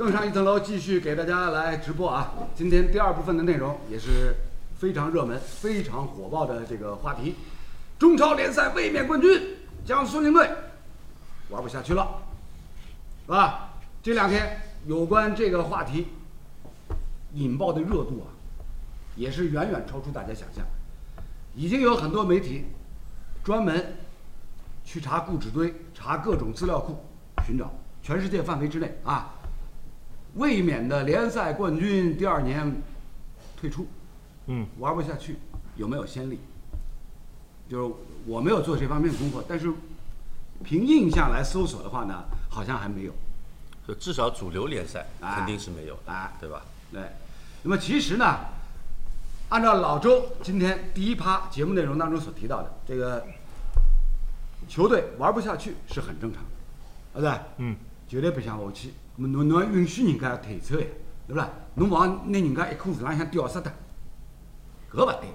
更上一层楼，继续给大家来直播啊！今天第二部分的内容也是非常热门、非常火爆的这个话题：中超联赛卫冕冠军江苏宁队玩不下去了，是吧？这两天有关这个话题引爆的热度啊，也是远远超出大家想象。已经有很多媒体专门去查故纸堆、查各种资料库，寻找全世界范围之内啊。卫冕的联赛冠军第二年退出，嗯，玩不下去，有没有先例？就是我没有做这方面工作，但是凭印象来搜索的话呢，好像还没有。就至少主流联赛哎肯定是没有的，哎对吧？对，那么其实呢，按照老周今天第一趴节目内容当中所提到的，这个球队玩不下去是很正常的，啊对，嗯，绝对不想下去。侬侬允许人家退出呀，对不啦？侬往拿人家一颗树浪向吊死的，搿勿对的，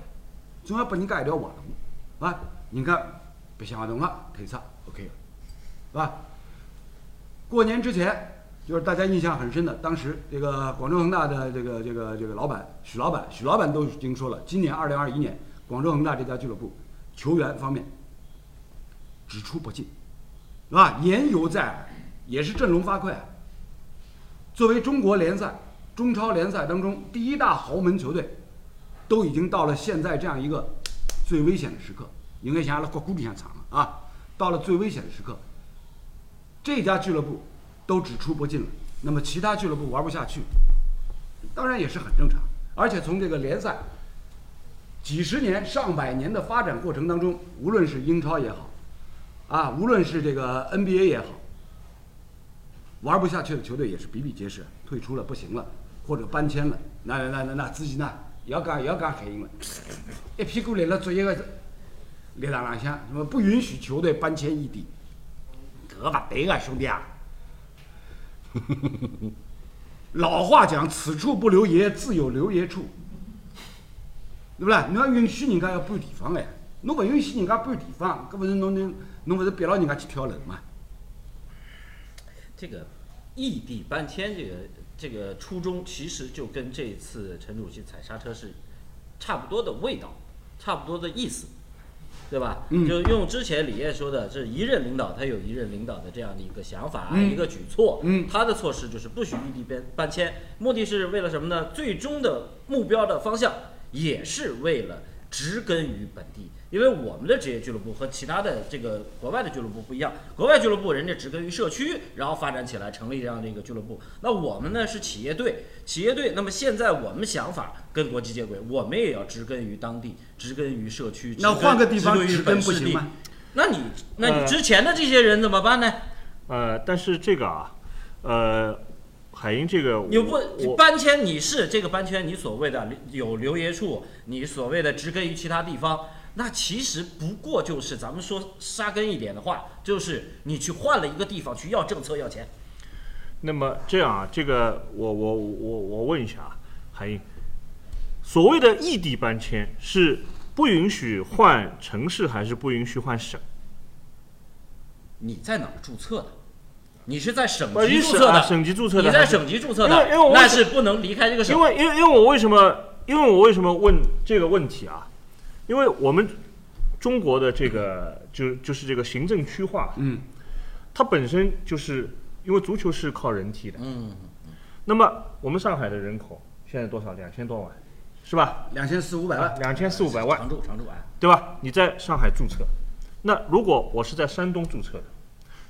总要拨人家一条活路，啊，人家不想活动了，退出，OK 了，是吧？过年之前，就是大家印象很深的，当时这个广州恒大的这个这个这个老板许老板，许老板都已经说了，今年二零二一年广州恒大这家俱乐部球员方面只出不进，是吧？言犹在耳，也是振聋发聩。作为中国联赛、中超联赛当中第一大豪门球队，都已经到了现在这样一个最危险的时刻，应该想阿拉国谷里向场了啊，到了最危险的时刻，这家俱乐部都只出不进了，那么其他俱乐部玩不下去，当然也是很正常。而且从这个联赛几十年、上百年的发展过程当中，无论是英超也好，啊，无论是这个 NBA 也好，玩不下去的球队也是比比皆是，退出了不行了，或者搬迁了，那那那那那自己呢要讲要讲黑鹰了，一屁股立了作业个立场浪向，什么不允许球队搬迁异地，搿勿对个兄弟啊！老话讲，此处不留爷，自有留爷处，对不啦？侬要允许人家要搬地方哎，侬勿允许人家搬地方，搿勿是侬侬侬勿是逼牢人家去跳楼嘛？这个异地搬迁这个这个初衷，其实就跟这一次陈主席踩刹车是差不多的味道，差不多的意思，对吧？嗯就用之前李烨说的，这一任领导他有一任领导的这样的一个想法，嗯一个举措，嗯他的措施就是不许异地搬搬迁，目的是为了什么呢？最终的目标的方向也是为了植根于本地，因为我们的职业俱乐部和其他的这个国外的俱乐部不一样，国外俱乐部人家植根于社区，然后发展起来成立这样的一个俱乐部。那我们呢是企业队，企业队。那么现在我们想法跟国际接轨，我们也要植根于当地，植根于社区。那换个地方植根不行吗？那你那呃你之前的这些人怎么办呢？呃，但是这个啊，呃，海英这个你不我搬迁，你是这个搬迁，你所谓的有留爷处，你所谓的植根于其他地方，那其实不过就是咱们说扎根一点的话，就是你去换了一个地方去要政策要钱。那么这样啊，这个我我我我问一下啊，海英，所谓的异地搬迁是不允许换城市，还是不允许换省？你在哪儿注册的？你是在省呃级注册的，省级注册的你在省级注册的那是不能离开这个省因。为因为因为我为什么因为我为什么问这个问题啊？因为我们中国的这个就就是这个行政区划，嗯，它本身就是因为足球是靠人踢的，嗯，那么我们上海的人口现在多少？两千多万，是吧？两千四五百万，两千四五百万，常住常住啊，对吧？你在上海注册，那如果我是在山东注册的，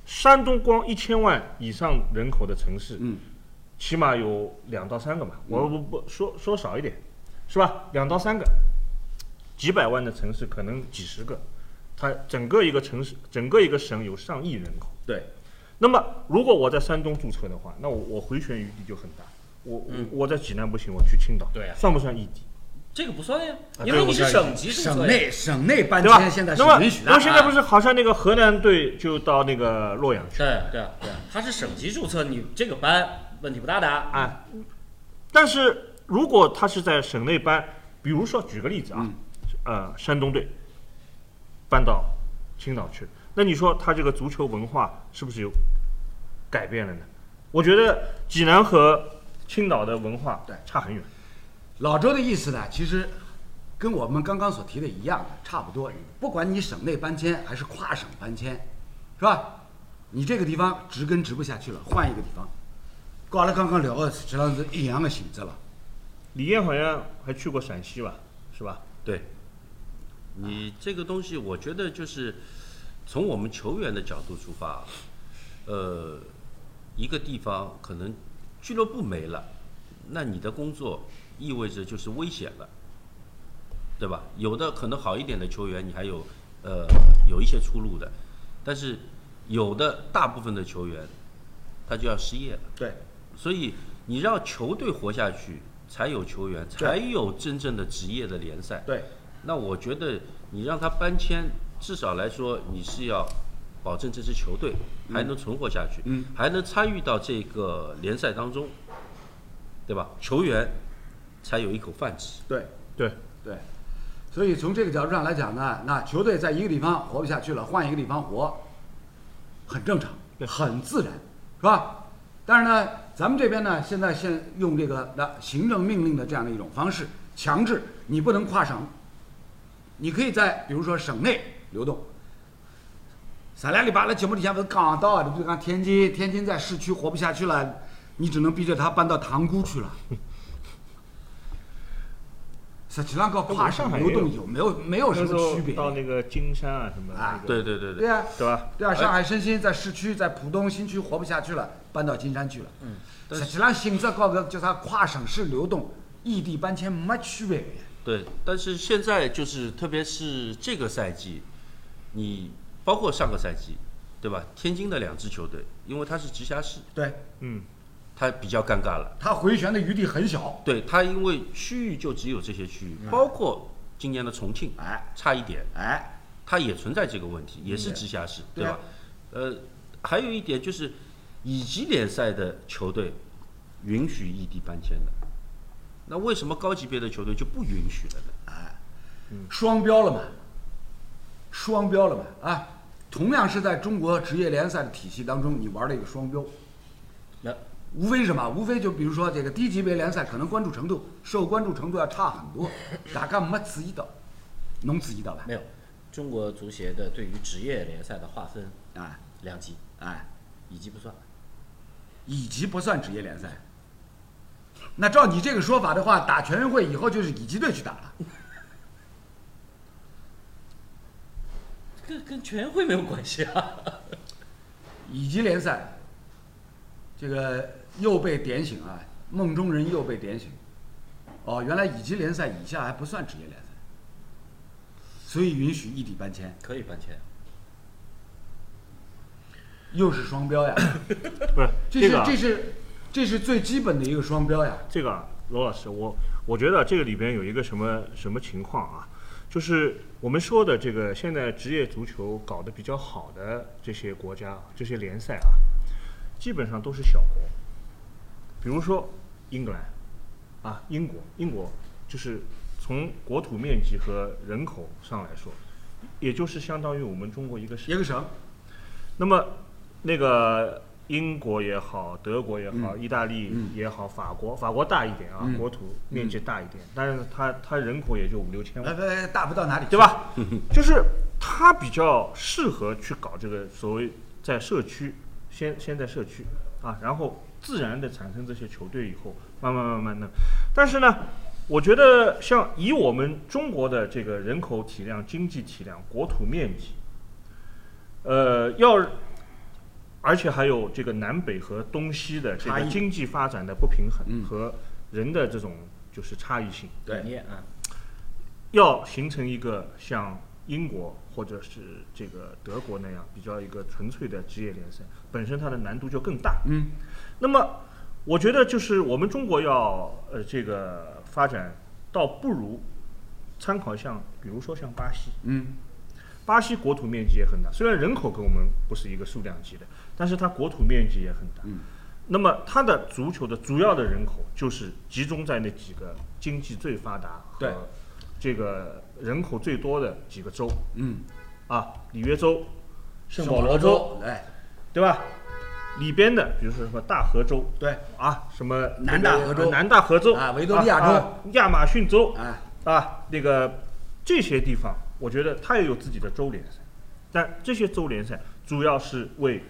山东光一千万以上人口的城市，嗯，起码有两到三个嘛，我不不说说少一点，是吧？两到三个，几百万的城市可能几十个，它整个一个城市，整个一个省有上亿人口。对，那么如果我在山东注册的话，那我我回旋余地就很大。我、嗯我在济南不行，我去青岛，对啊算不算异地？这个不算呀，啊因为你是省级注册呀。省内省内搬对吧迁现在是那么允许的。那么现在不啊是好像那个河南队就到那个洛阳去，对对啊对他，是省级注册，你这个班问题不大的。啊，但是如果他是在省内搬，比如说举个例子啊，嗯呃，山东队搬到青岛去，那你说他这个足球文化是不是有改变了呢？我觉得济南和青岛的文化对差很远。老周的意思呢，其实跟我们刚刚所提的一样的，差不多。不管你省内搬迁还是跨省搬迁，是吧？你这个地方植根植不下去了，换一个地方。跟阿拉刚刚聊的实际上是一样的性质了。李艳好像还去过陕西吧，是吧？对，你这个东西，我觉得就是从我们球员的角度出发，呃，一个地方可能俱乐部没了，那你的工作意味着就是危险了，对吧？有的可能好一点的球员，你还有呃有一些出路的，但是有的大部分的球员他就要失业了。对，所以你让球队活下去，才有球员，才有真正的职业的联赛。对，那我觉得你让他搬迁，至少来说你是要保证这支球队还能存活下去，嗯还能参与到这个联赛当中，对吧？球员才有一口饭吃。对，对，对。所以从这个角度上来讲呢，那球队在一个地方活不下去了，换一个地方活，很正常，对很自然，是吧？但是呢，咱们这边呢，现在现用这个的行政命令的这样的一种方式，强制你不能跨省，你可以在比如说省内流动。三两礼拜的节目里前不是讲到你，比如讲天津，天津在市区活不下去了，你只能逼着他搬到塘沽去了。实际上跟跨省流动有没有没有什么区别？到那个金山啊什么的，啊对对对对对呀、对吧？对啊，上海申鑫在市区，在浦东新区活不下去了，搬到金山去了。嗯，实际上性质高个叫啥跨省市流动、异地搬迁没区别。对，但是现在就是特别是这个赛季，你包括上个赛季，对吧？天津的两支球队，因为它是直辖市，对，嗯，它比较尴尬了。他回旋的余地很小。对他，因为区域就只有这些区域，包括今年的重庆，哎差一点，哎，它也存在这个问题，也是直辖市，对吧？呃，还有一点就是，乙级联赛的球队允许异地搬迁的，那为什么高级别的球队就不允许了呢？双标了嘛？双标了嘛？啊，同样是在中国职业联赛的体系当中，你玩了一个双标。那无非是什么？无非就比如说这个低级别联赛，可能关注程度、受关注程度要差很多，大家没注意到，侬注意到吧？没有，中国足协的对于职业联赛的划分哎两级，哎，乙级不算。乙级不算职业联赛。那照你这个说法的话，打全运会以后就是乙级队去打了。跟跟全运会没有关系啊。乙级联赛，这个又被点醒啊，梦中人又被点醒。哦，原来乙级联赛以下还不算职业联赛，所以允许异地搬迁，可以搬迁，又是双标呀！不是这是这个啊这是这是最基本的一个双标呀！这个啊，罗老师，我我觉得这个里边有一个什么什么情况啊？就是我们说的这个现在职业足球搞得比较好的这些国家、这些联赛啊，基本上都是小国，比如说英格兰啊，英国，英国就是从国土面积和人口上来说，也就是相当于我们中国一个省一。个省，那么，那个英国也好，德国也好，嗯意大利嗯也好，法国，法国大一点啊，嗯国土面积大一点，但是它它人口也就五六千万，大不到哪里，对？吧？就是它比较适合去搞这个所谓在社区，先先在社区啊，然后自然的产生这些球队以后，慢慢慢慢的，但是呢。我觉得像以我们中国的这个人口体量、经济体量、国土面积，呃，要，而且还有这个南北和东西的这差异个经济发展的不平衡嗯和人的这种就是差异性，对理念啊，要形成一个像英国或者是这个德国那样比较一个纯粹的职业联赛，本身它的难度就更大。嗯，那么，我觉得就是我们中国要呃这个发展，倒不如参考像比如说像巴西，嗯，巴西国土面积也很大，虽然人口跟我们不是一个数量级的，但是它国土面积也很大。嗯，那么它的足球的主要的人口就是集中在那几个经济最发达对。和这个人口最多的几个州。嗯，啊，里约州、圣保保罗州，哎，对吧？里边的，比如说什么大河州对，啊，什么南大河州。南大河州啊维多利亚州。啊亚马逊州。啊，啊，那个这些地方，我觉得它也有自己的州联赛，但这些州联赛主要是为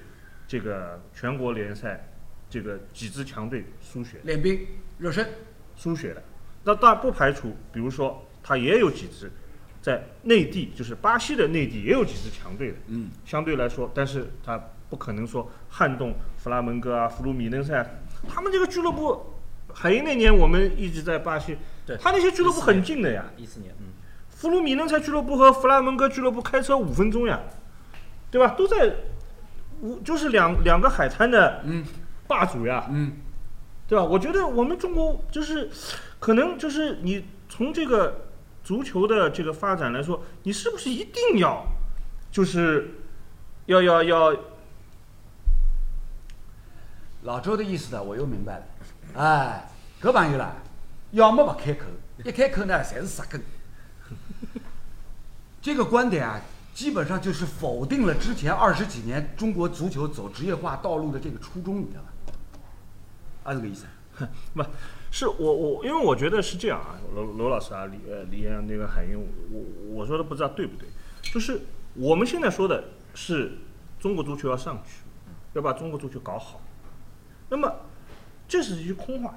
这个全国联赛这个几支强队输血。练兵热身，输血的。那当然不排除，比如说它也有几支在内地，就是巴西的内地也有几支强队的，嗯，相对来说，但是它不可能说撼动弗拉门戈啊、弗鲁米嫩塞。啊，他们这个俱乐部，海鹰那年我们一直在巴西，对。他那些俱乐部很近的呀，一四年，嗯，弗鲁米嫩塞俱乐部和弗拉门戈俱乐部开车五分钟呀，对吧？都在五，就是两两个海滩的嗯。霸主呀，嗯，对吧？我觉得我们中国就是，可能就是你从这个足球的这个发展来说，你是不是一定要，就是要要要老周的意思呢，我又明白了。哎，搿朋友啦，要么不开口，一开口呢，侪是杀根。这个观点啊，基本上就是否定了之前二十几年中国足球走职业化道路的这个初衷，你知道吧？啊，这个意思。不是我我，因为我觉得是这样啊，罗罗老师啊，李呃李岩那个海英，我我说的不知道对不对，就是我们现在说的是中国足球要上去，要把中国足球搞好，那么这是一句空话，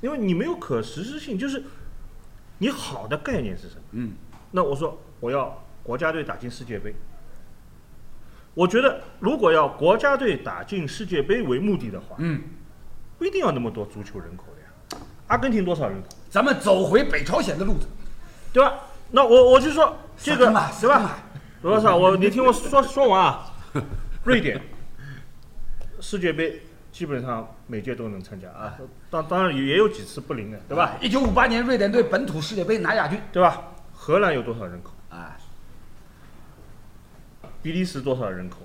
因为你没有可实施性，就是你好的概念是什么？嗯，那我说我要国家队打进世界杯，我觉得如果要国家队打进世界杯为目的的话，嗯，不一定要那么多足球人口的呀。阿根廷多少人口，咱们走回北朝鲜的路子。对吧？那我我就说这个撒根吧？罗老师啊，我你听我说说完啊。瑞典世界杯基本上每届都能参加啊，当当然也也有几次不灵的，对吧？一九五八年瑞典队本土世界杯拿亚军。对吧？荷兰有多少人口？哎，比利时多少人口？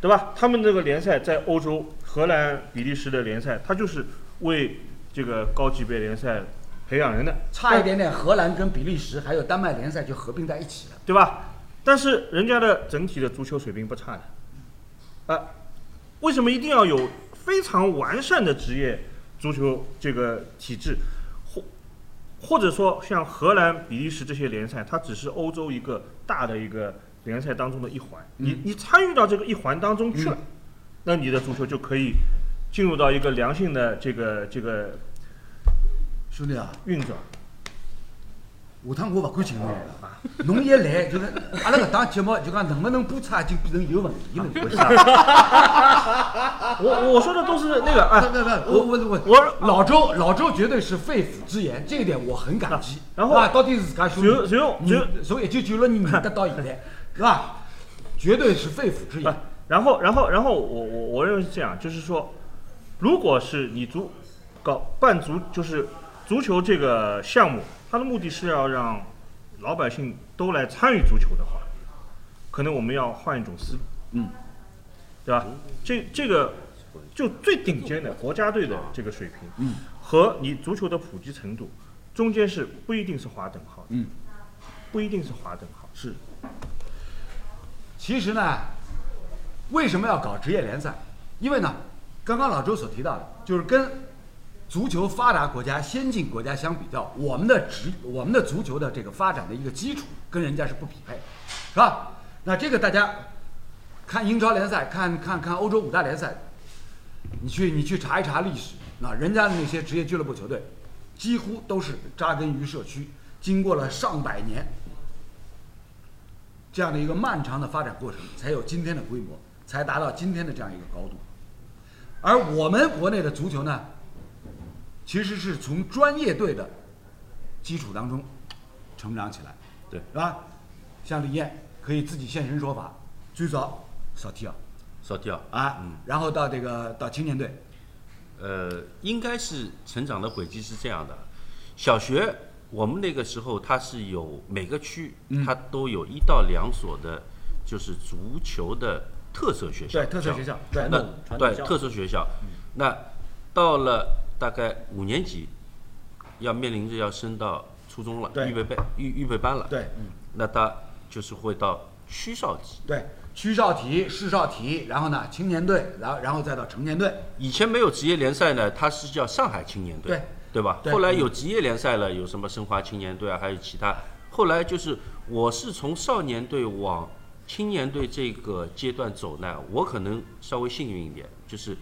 对吧？他们这个联赛在欧洲，荷兰、比利时的联赛，它就是为这个高级别联赛培养人的，差一点点，荷兰跟比利时还有丹麦联赛就合并在一起了。对吧？但是人家的整体的足球水平不差的，啊，为什么一定要有非常完善的职业足球这个体制，或或者说像荷兰、比利时这些联赛，它只是欧洲一个大的一个联赛当中的一环，你你参与到这个一环当中去了，那你的足球就可以进入到一个良性的这个这个兄弟啊，运转。下趟我勿敢请侬来了啊！侬一来就是阿拉搿档节目就讲能不能播出啊，就变成有问题了。不是我我说的都是那个啊，不不不，我我我我老周老周绝对是肺腑之言，这一点我很感激。然后啊，到底是自家兄弟，然后就从一九九六年认得到现在，是吧？绝对是肺腑之言。，然后然后然后我我我认为是这样，就是说，如果是你足搞办足就是足球这个项目，它的目的是要让老百姓都来参与足球的话，可能我们要换一种思路，嗯，对吧？这这个就最顶尖的国家队的这个水平，嗯，和你足球的普及程度，中间是不一定是划等号的，嗯，不一定是划等号，是。其实呢，为什么要搞职业联赛？因为呢，刚刚老周所提到的，就是跟足球发达国家、先进国家相比较，我们的职我们的足球的这个发展的一个基础跟人家是不匹配，是吧？那这个大家看英超联赛，看看看欧洲五大联赛，你去你去查一查历史，那人家的那些职业俱乐部球队，几乎都是扎根于社区，经过了上百年这样的一个漫长的发展过程，才有今天的规模，才达到今天的这样一个高度。而我们国内的足球呢，其实是从专业队的基础当中成长起来，对。是吧？像李艳可以自己现身说法，最早少踢啊，少踢啊，嗯。然后到这个到青年队，呃，应该是成长的轨迹是这样的。小学我们那个时候，它是有每个区嗯。它都有一到两所的，就是足球的特色学校。对特色学校，对传那对特色学校，那到了大概五年级，要面临着要升到初中了，预备班预预备班了。对那他就是会到区少级。对，区少体、市少体，然后呢青年队，然后然后再到成年队。以前没有职业联赛呢，它是叫上海青年队，对对吧？对后来有职业联赛了，有什么申花青年队啊，还有其他。后来就是我是从少年队往青年队这个阶段走呢，我可能稍微幸运一点，就是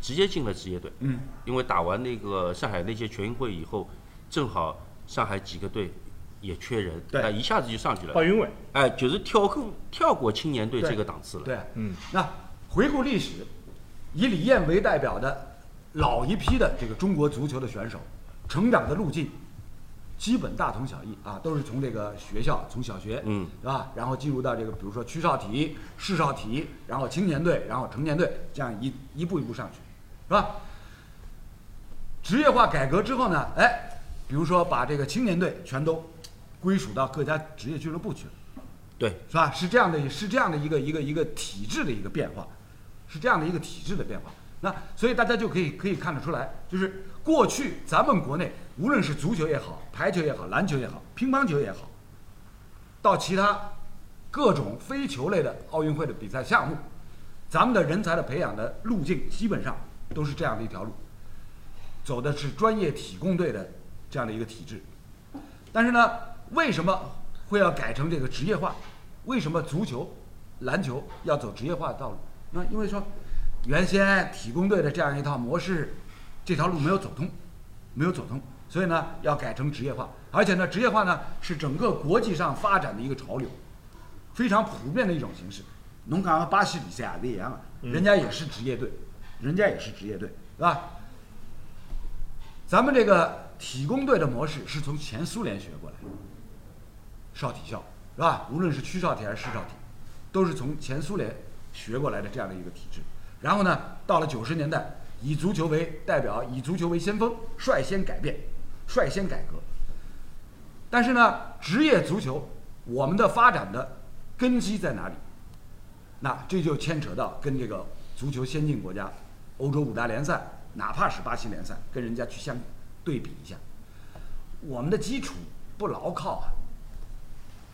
直接进了职业队。嗯，因为打完那个上海那届全运会以后，正好上海几个队也缺人，对那一下子就上去了。华云伟，哎，就是跳过跳过青年队这个档次了。对，嗯，那回顾历史，以李艳为代表的老一批的这个中国足球的选手，成长的路径基本大同小异啊，都是从这个学校，从小学，嗯，是吧？然后进入到这个，比如说区少体、市少体，然后青年队，然后成年队，这样一一步一步上去，是吧？职业化改革之后呢，哎，比如说把这个青年队全都归属到各家职业俱乐部去了。对，是吧？是这样的，是这样的一个一个一个体制的一个变化，是这样的一个体制的变化。那所以大家就可以可以看得出来，就是过去咱们国内无论是足球也好，排球也好，篮球也好，乒乓球也好，到其他各种非球类的奥运会的比赛项目，咱们的人才的培养的路径基本上都是这样的一条路，走的是专业体工队的这样的一个体制。但是呢，为什么会要改成这个职业化？为什么足球、篮球要走职业化的道路？那因为说，原先体工队的这样一套模式，这条路没有走通，没有走通，所以呢要改成职业化。而且呢，职业化呢是整个国际上发展的一个潮流，非常普遍的一种形式。侬讲巴西比赛也是一样的，人家也是职业队，人家也是职业队，是吧？咱们这个体工队的模式是从前苏联学过来的，少体校是吧？无论是区少体还是市少体，都是从前苏联学过来的这样的一个体制。然后呢，到了九十年代，以足球为代表，以足球为先锋，率先改变，率先改革。但是呢，职业足球我们的发展的根基在哪里？那这就牵扯到跟这个足球先进国家，欧洲五大联赛，哪怕是巴西联赛，跟人家去相对比一下，我们的基础不牢靠啊，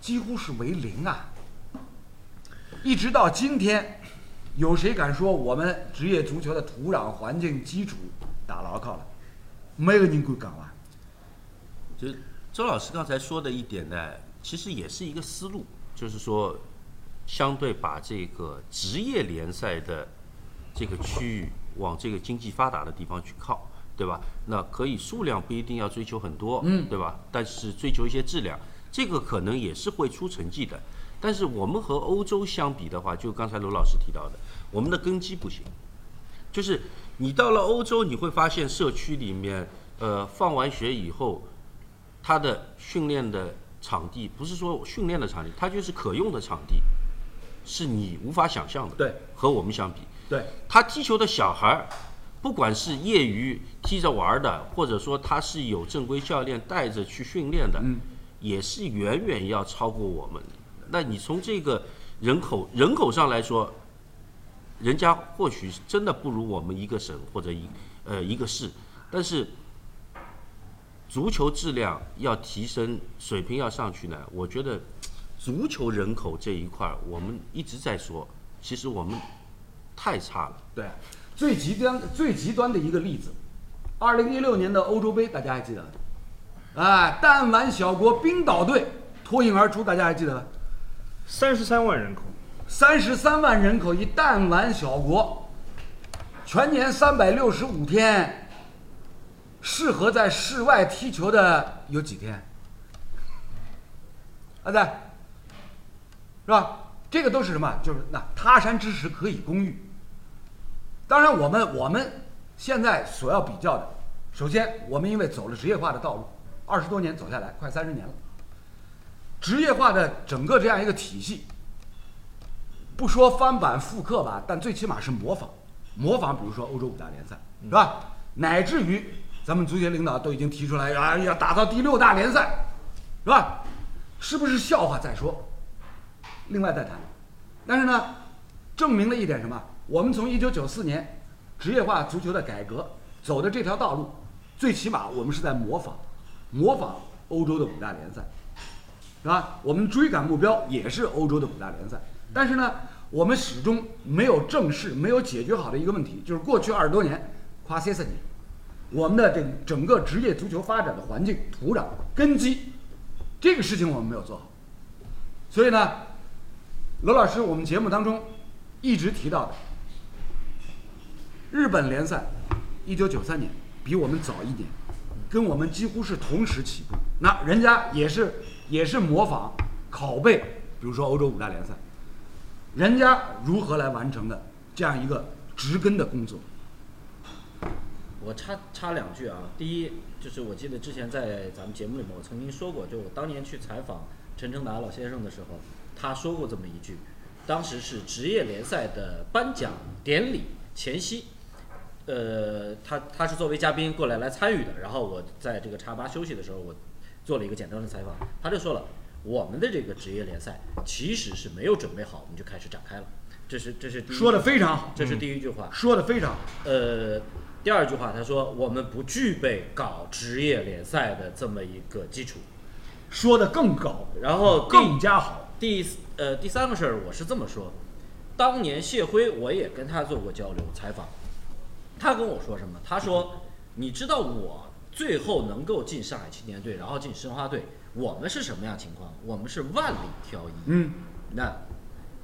几乎是为零啊。一直到今天，有谁敢说我们职业足球的土壤环境基础打牢靠了？没有人敢讲啊。就周老师刚才说的一点呢，其实也是一个思路，就是说，相对把这个职业联赛的这个区域往这个经济发达的地方去靠，对吧？那可以数量不一定要追求很多，嗯对吧？但是追求一些质量，这个可能也是会出成绩的。但是我们和欧洲相比的话，就刚才罗老师提到的，我们的根基不行。就是你到了欧洲，你会发现社区里面，呃，放完学以后，他的训练的场地不是说训练的场地，它就是可用的场地，是你无法想象的。对，和我们相比，对，他踢球的小孩儿，不管是业余踢着玩的，或者说他是有正规教练带着去训练的，嗯也是远远要超过我们。那你从这个人口人口上来说，人家或许真的不如我们一个省或者一呃一个市，但是足球质量要提升，水平要上去呢，我觉得足球人口这一块儿，我们一直在说，其实我们太差了。对，最极端最极端的一个例子，二零一六年的欧洲杯，大家还记得吗？哎，弹丸小国冰岛队脱颖而出，大家还记得吗？三十三万人口，三十三万人口一弹丸小国，全年三百六十五天，适合在室外踢球的有几天？啊，对，是吧？这个都是什么？就是那他山之石可以攻玉。当然，我们我们现在所要比较的，首先我们因为走了职业化的道路，二十多年走下来，快三十年了，职业化的整个这样一个体系，不说翻版复刻吧，但最起码是模仿，模仿，比如说欧洲五大联赛，是吧？乃至于咱们足协领导都已经提出来啊，要打造第六大联赛，是吧？是不是笑话再说，另外再谈。但是呢，证明了一点什么？我们从一九九四年职业化足球的改革走的这条道路，最起码我们是在模仿，模仿欧洲的五大联赛，是吧？我们追赶目标也是欧洲的五大联赛，但是呢，我们始终没有正视、没有解决好的一个问题，就是过去二十多年，跨三十年，我们的这整个职业足球发展的环境、土壤、根基，这个事情我们没有做好。所以呢，罗老师，我们节目当中一直提到的，日本联赛，一九九三年比我们早一年，跟我们几乎是同时起步。那人家也是也是模仿、拷贝，比如说欧洲五大联赛，人家如何来完成的这样一个植根的工作？我插插两句啊，第一就是我记得之前在咱们节目里面我曾经说过，就我当年去采访陈诚达老先生的时候，他说过这么一句，当时是职业联赛的颁奖典礼前夕，呃，他他是作为嘉宾过来来参与的，然后我在这个茶吧休息的时候，我做了一个简单的采访，他就说了，我们的这个职业联赛其实是没有准备好，我们就开始展开了，这是这是说的非常好，这是第一句话，说的非常好。呃，第二句话他说我们不具备搞职业联赛的这么一个基础，说的更高，然后更加好。第呃第三个事儿我是这么说，当年谢辉我也跟他做过交流采访，他跟我说什么？他说你知道我最后能够进上海青年队，然后进申花队，我们是什么样情况？我们是万里挑一。嗯，那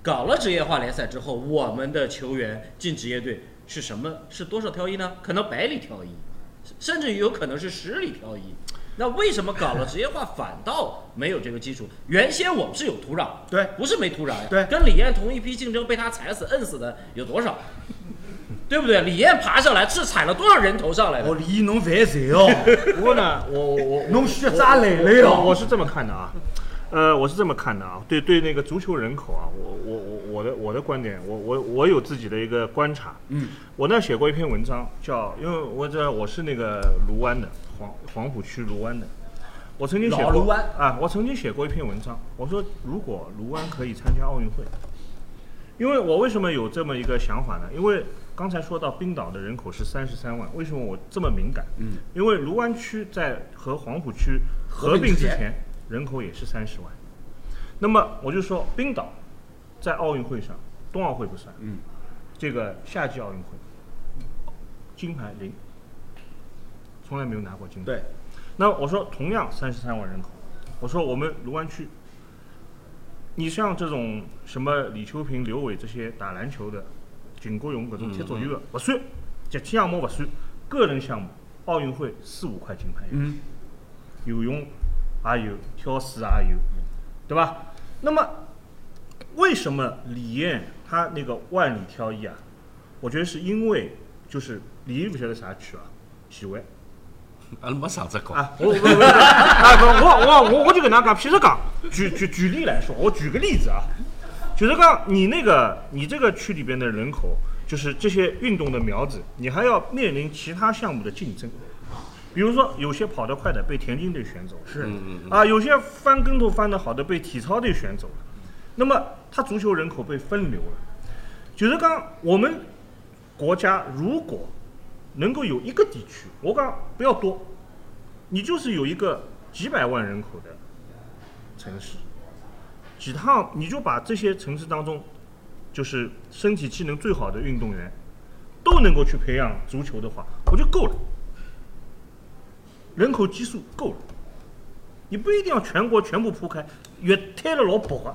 搞了职业化联赛之后，我们的球员进职业队是什么？是多少挑一呢？可能百里挑一，甚至于有可能是十里挑一。那为什么搞了职业化反倒没有这个基础？原先我们是有土壤，对不是没土壤呀。对跟李艳同一批竞争，被他踩死、摁死的有多少？对不对？李艳爬上来是踩了多少人头上来的？哦，李侬烦谁哦？不过呢，我我我侬血渣累累哦。我我是这么看的啊，呃，我是这么看的啊，对对，那个足球人口啊，我我我我的我的观点，我我我有自己的一个观察。嗯，我呢写过一篇文章，叫因为我这我是那个卢湾的黄黄浦区卢湾的，我曾经写过卢湾啊，我曾经写过一篇文章，我说如果卢湾可以参加奥运会，因为我为什么有这么一个想法呢？因为刚才说到冰岛的人口是三十三万，为什么我这么敏感？嗯，因为卢湾区在和黄浦区合并之前，人口也是三十万。那么我就说，冰岛在奥运会上，冬奥会不算，嗯，这个夏季奥运会金牌零，从来没有拿过金牌。对，那我说，同样三十三万人口，我说我们卢湾区，你像这种什么李秋平、刘伟这些打篮球的，景国勇搿种踢足球的不算，集体项目不算，个人项目奥运会四五块金牌游泳也有，跳水也有，对吧？那么为什么李艳她那个万里挑一啊？我觉得是因为就是李艳不晓得啥区啊，徐汇。阿拉没上只讲，啊，我我我啊，我我我我就跟大家讲，譬如讲，举举举例来说，我举个例子啊，就是讲你那个你这个区里边的人口，就是这些运动的苗子，你还要面临其他项目的竞争，比如说有些跑得快的被田径队选走了，是。嗯嗯嗯，啊，有些翻跟头翻得好的被体操队选走了，那么他足球人口被分流了，就是讲我们国家如果能够有一个地区，我讲不要多，你就是有一个几百万人口的城市，几趟你就把这些城市当中，就是身体机能最好的运动员，都能够去培养足球的话，我就够了，人口基数够了。你不一定要全国全部铺开，越推了老薄个，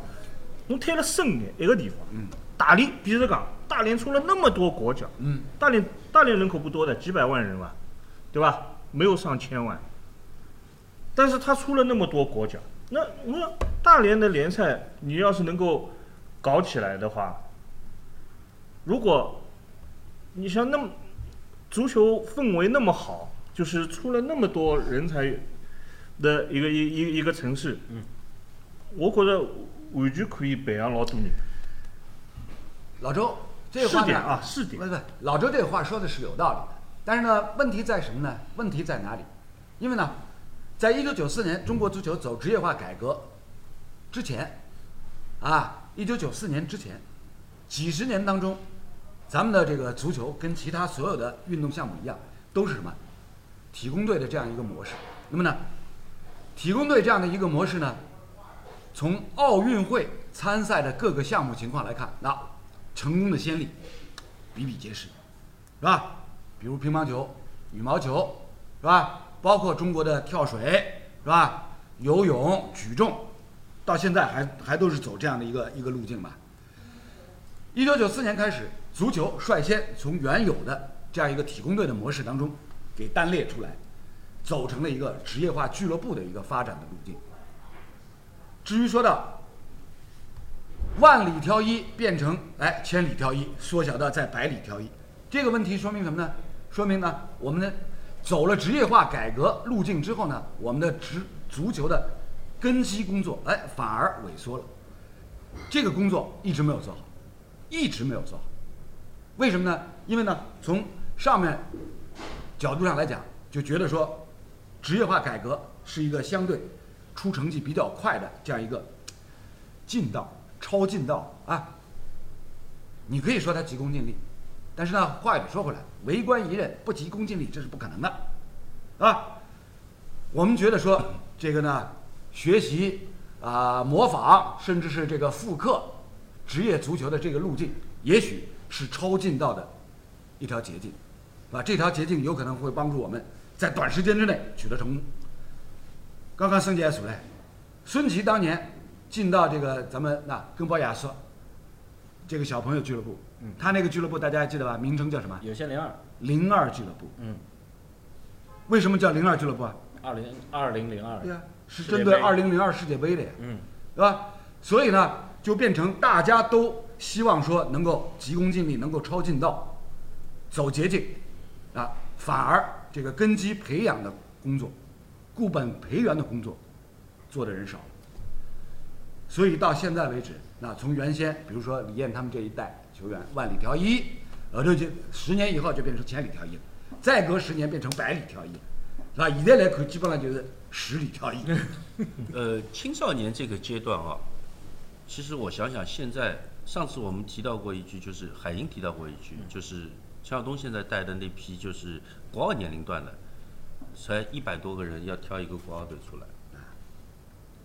侬推了深眼一个地方。嗯。大连，比如讲，大连出了那么多国脚，嗯，大连大连人口不多的，几百万人吧，对吧？没有上千万，但是他出了那么多国脚，那那大连的联赛，你要是能够搞起来的话，如果你像那么足球氛围那么好，就是出了那么多人才的一个一一一个城市，嗯，我觉得完全可以培养老多人。老周这个话呢是点啊，是点不。不，老周这个话说的是有道理的，但是呢，问题在什么呢？问题在哪里？因为呢，在一九九四年中国足球走职业化改革之前，啊，一九九四年之前，几十年当中，咱们的这个足球跟其他所有的运动项目一样，都是什么？体工队的这样一个模式。那么呢，体工队这样的一个模式呢，从奥运会参赛的各个项目情况来看，那成功的先例比比皆是，是吧？比如乒乓球、羽毛球，是吧？包括中国的跳水，是吧？游泳、举重，到现在还还都是走这样的一个一个路径吧。一九九四年开始，足球率先从原有的这样一个体工队的模式当中给单列出来，走成了一个职业化俱乐部的一个发展的路径。至于说到万里挑一变成哎千里挑一，缩小到在百里挑一，这个问题说明什么呢？说明呢，我们的走了职业化改革路径之后呢，我们的职足球的根基工作哎反而萎缩了，这个工作一直没有做好，一直没有做好。为什么呢？因为呢，从上面角度上来讲，就觉得说职业化改革是一个相对出成绩比较快的这样一个进道、超进道啊。你可以说他急功近利，但是呢，话又说回来，为官一任不急功近利，这是不可能的，啊。我们觉得说这个呢，学习啊、模仿，甚至是这个复刻职业足球的这个路径，也许是超近道的一条捷径，啊，这条捷径有可能会帮助我们在短时间之内取得成功。刚刚孙杰也说了，孙琦当年进到这个咱们那根宝亚说这个小朋友俱乐部，他那个俱乐部大家还记得吧？名称叫什么？有限零二，零二俱乐部。嗯，为什么叫零二俱乐部啊？二零二零零二对，呀、是针对二零零二世界杯的呀，嗯，对吧？所以呢，就变成大家都希望说能够急功近利，能够抄近道，走捷径，啊，反而这个根基培养的工作、固本培元的工作，做的人少了。所以到现在为止，那从原先比如说李艳他们这一代球员万里挑一，呃，这就十年以后就变成千里挑一了，再隔十年变成百里挑一了，是吧？现在来看，基本上就是十里挑一。呃，青少年这个阶段啊，其实我想想，现在上次我们提到过一句，就是海英提到过一句，就是陈晓东现在带的那批就是国奥年龄段的，才一百多个人要挑一个国奥队出来，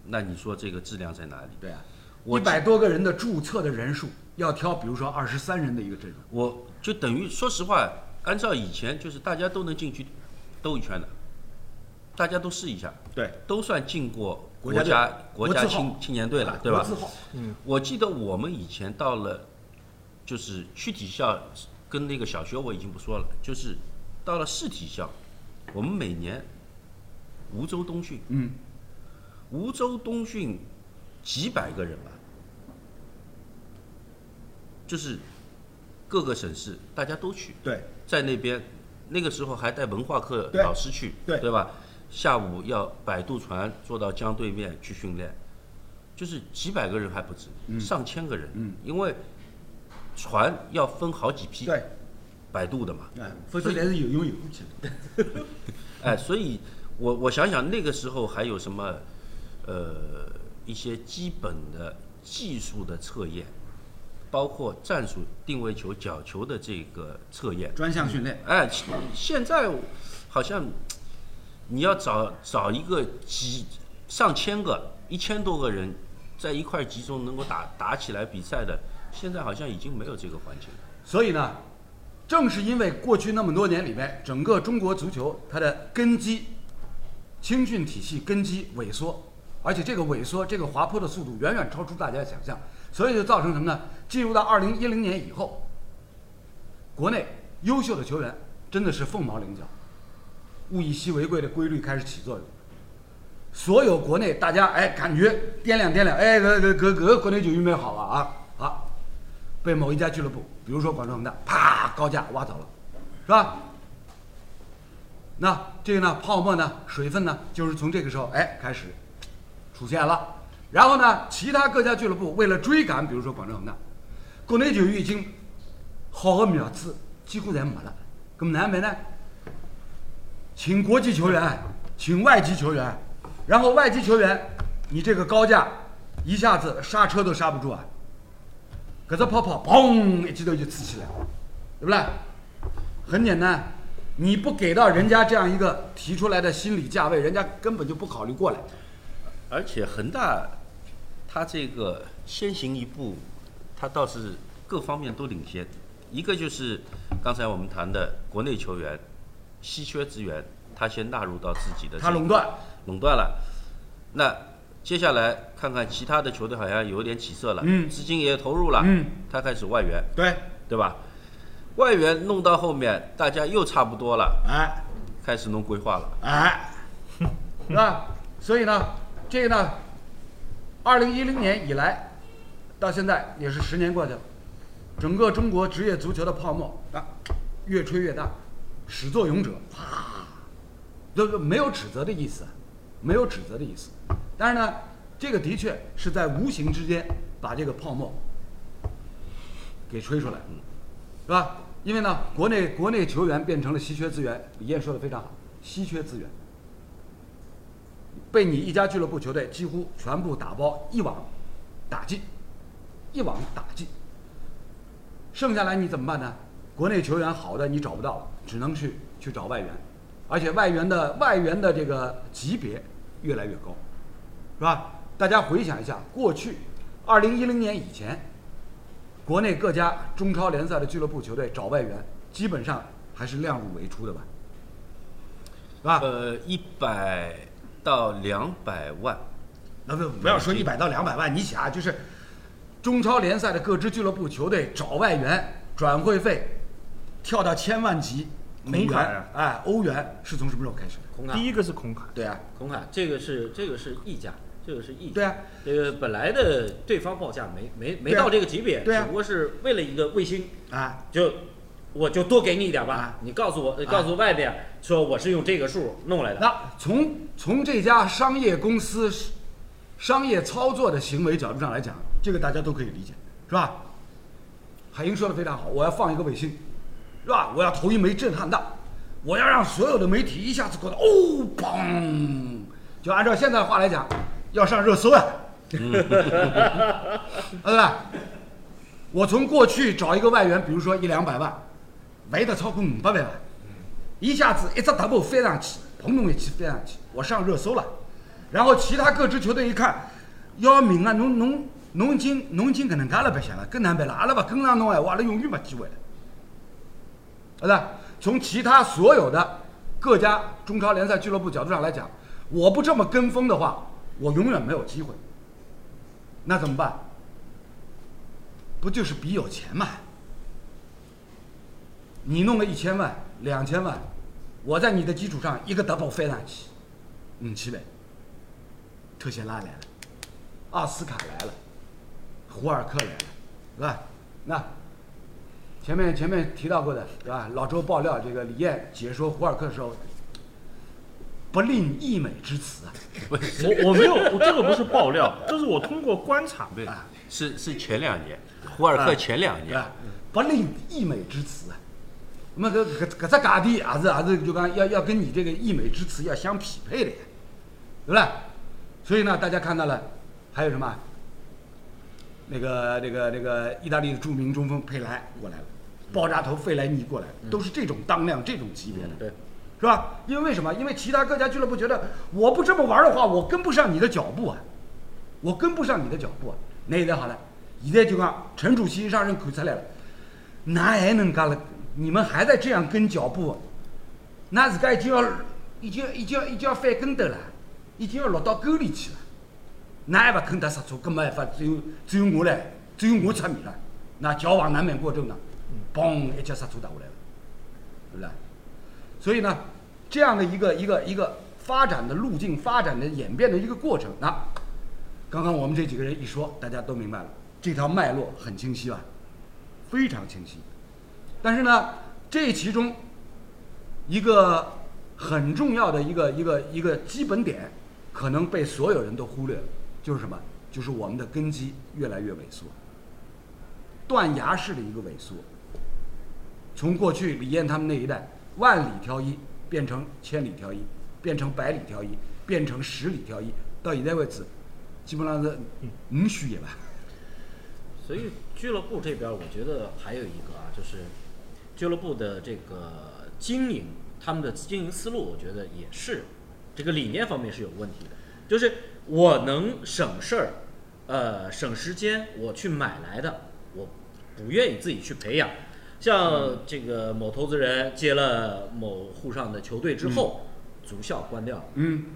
那你说这个质量在哪里？对啊，我一百多个人的注册的人数要挑，比如说二十三人的一个阵容，我就等于说实话，按照以前就是大家都能进去兜一圈的，大家都试一下，对，都算进过国家国家国家国青青年队了，对吧？我记得我们以前到了，就是区体校跟那个小学我已经不说了，就是到了市体校，我们每年梧州冬训，嗯，梧州冬训几百个人吧，就是各个省市大家都去，对，在那边那个时候还带文化课老师去，对吧？下午要摆渡船坐到江对面去训练，就是几百个人还不止，上千个人，嗯因为船要分好几批对，摆渡的嘛，哎，否则连是游泳游不起的。哎，所以我我想想那个时候还有什么，呃，一些基本的技术的测验，包括战术、定位球、角球的这个测验，专项训练，哎，现在好像你要找找一个几上千个、一千多个人在一块集中能够打打起来比赛的，现在好像已经没有这个环境了。所以呢，正是因为过去那么多年里面，整个中国足球它的根基青训体系根基萎缩，而且这个萎缩、这个滑坡的速度远远超出大家的想象，所以就造成什么呢？进入到二零一零年以后，国内优秀的球员真的是凤毛麟角，物以稀为贵的规律开始起作用。所有国内大家哎感觉掂量掂量，哎，个个个个国内球员蛮好了啊好，被某一家俱乐部，比如说广州恒大，啪高价挖走了，是吧？那这个呢，泡沫呢，水分呢，就是从这个时候哎开始出现了。然后呢，其他各家俱乐部为了追赶，比如说广州恒大，国内球员已经好的苗子几乎侪没了，咁哪办呢？请国际球员，请外籍球员，然后外籍球员，你这个高价一下子刹车都刹不住啊！搿只泡泡砰一记头就刺起来，对不对？很简单，你不给到人家这样一个提出来的心理价位，人家根本就不考虑过来。而且恒大，他这个先行一步，他倒是各方面都领先。一个就是刚才我们谈的国内球员稀缺资源，他先纳入到自己的他垄断，垄断了。那接下来看看其他的球队好像有点起色了，嗯资金也投入了，嗯，他开始外援，对，对吧？外援弄到后面，大家又差不多了，哎开始弄规划了。哎，是吧？所以呢，这个呢，二零一零年以来到现在也是十年过去了，整个中国职业足球的泡沫啊越吹越大，始作俑者啪，都是没有指责的意思，没有指责的意思。但是呢，这个的确是在无形之间把这个泡沫给吹出来，是吧？因为呢，国内国内球员变成了稀缺资源，李艳说的非常好，稀缺资源被你一家俱乐部球队几乎全部打包一网打尽，一网打尽。剩下来你怎么办呢？国内球员好的你找不到了，只能去去找外援，而且外援的外援的这个级别越来越高，是吧？大家回想一下，过去二零一零年以前，国内各家中超联赛的俱乐部球队找外援，基本上还是量入为出的吧，是吧？呃，一百到两百万，那不不要说一百到两百万，你想啊，就是中超联赛的各支俱乐部球队找外援转会费，跳到千万级美元哎，欧元是从什么时候开始？的？孔卡第一个是孔卡，对啊，孔卡这个是这个是溢价，这个是溢价。对啊，这个本来的对方报价没没没到这个级别，对啊。只不过是为了一个卫星，啊，就我就多给你一点吧啊。你告诉我，告诉外边说我是用这个数弄来的。那从从这家商业公司商业操作的行为角度上来讲，这个大家都可以理解，是吧？海英说的非常好，我要放一个卫星，是吧？我要投一枚震撼弹，我要让所有的媒体一下子觉得哦，砰！就按照现在的话来讲，要上热搜啊，对吧？我从过去找一个外援，比如说一两百万，没得超过五百万。一下子一只 double 飞上去，砰咚一起飞上去，我上热搜了。然后其他各支球队一看，要命啊！侬侬侬已经侬已经搿能介了，白相了，更难办了。阿拉勿跟上侬闲话，阿拉永远没机会了。对吧？从其他所有的各家中超联赛俱乐部角度上来讲，我不这么跟风的话，我永远没有机会。那怎么办？不就是比有钱嘛？你弄个一千万、两千万，我在你的基础上一个 double 飞上去，五千万，特谢拉来了，奥斯卡来了，胡尔克来了，是吧？那前面前面提到过的，是吧？老周爆料这个李艳解说胡尔克的时候，不吝溢美之词啊，我我没有，我这个不是爆料，这是我通过观察。对啊，是是前两年，胡尔克前两年，对吧？不吝溢美之词啊。那么搿搿搿只价钿也是也是就讲要要跟你这个溢美之词要相匹配的呀，对不对？所以呢，大家看到了，还有什么？那个那个那个意大利的著名中锋佩莱过来了，爆炸头费莱尼过来了，都是这种当量、这种级别的。对，是吧？因为为什么？因为其他各家俱乐部觉得我不这么玩的话，我跟不上你的脚步啊，我跟不上你的脚步啊。那现在好了，现在就讲陈主席让人看出来了，哪还能干了？你们还在这样跟脚步，那自家已经要已经已经已经要翻跟头了，已经要落到沟里去了。那还不肯踏刹车，搿没办法，只有只有我来，只有我出面了。那矫枉难免过正呢，嘣一脚刹车打过来了，对不对？所以呢，这样的一个一个一个发展的路径、发展的演变的一个过程，那刚刚我们这几个人一说，大家都明白了，这条脉络很清晰吧？非常清晰。但是呢，这其中一个很重要的一个一个一个基本点，可能被所有人都忽略了，就是什么？就是我们的根基越来越萎缩，断崖式的一个萎缩。从过去李艳他们那一代万里挑一，变成千里挑一，变成百里挑一，变成十里挑一，到现在为止，基本上是五虚也吧。所以俱乐部这边，我觉得还有一个啊，就是俱乐部的这个经营，他们的经营思路，我觉得也是这个理念方面是有问题的。就是我能省事儿，呃，省时间，我去买来的，我不愿意自己去培养。像这个某投资人接了某沪上的球队之后，足校关掉了，嗯，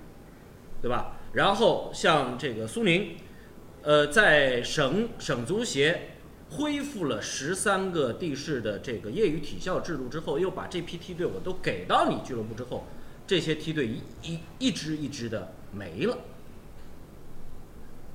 对吧？然后像这个苏宁，呃，在省省足协恢复了十三个地市的这个业余体校制度之后，又把这批梯队我都给到你俱乐部之后，这些梯队一一一支一支的没了。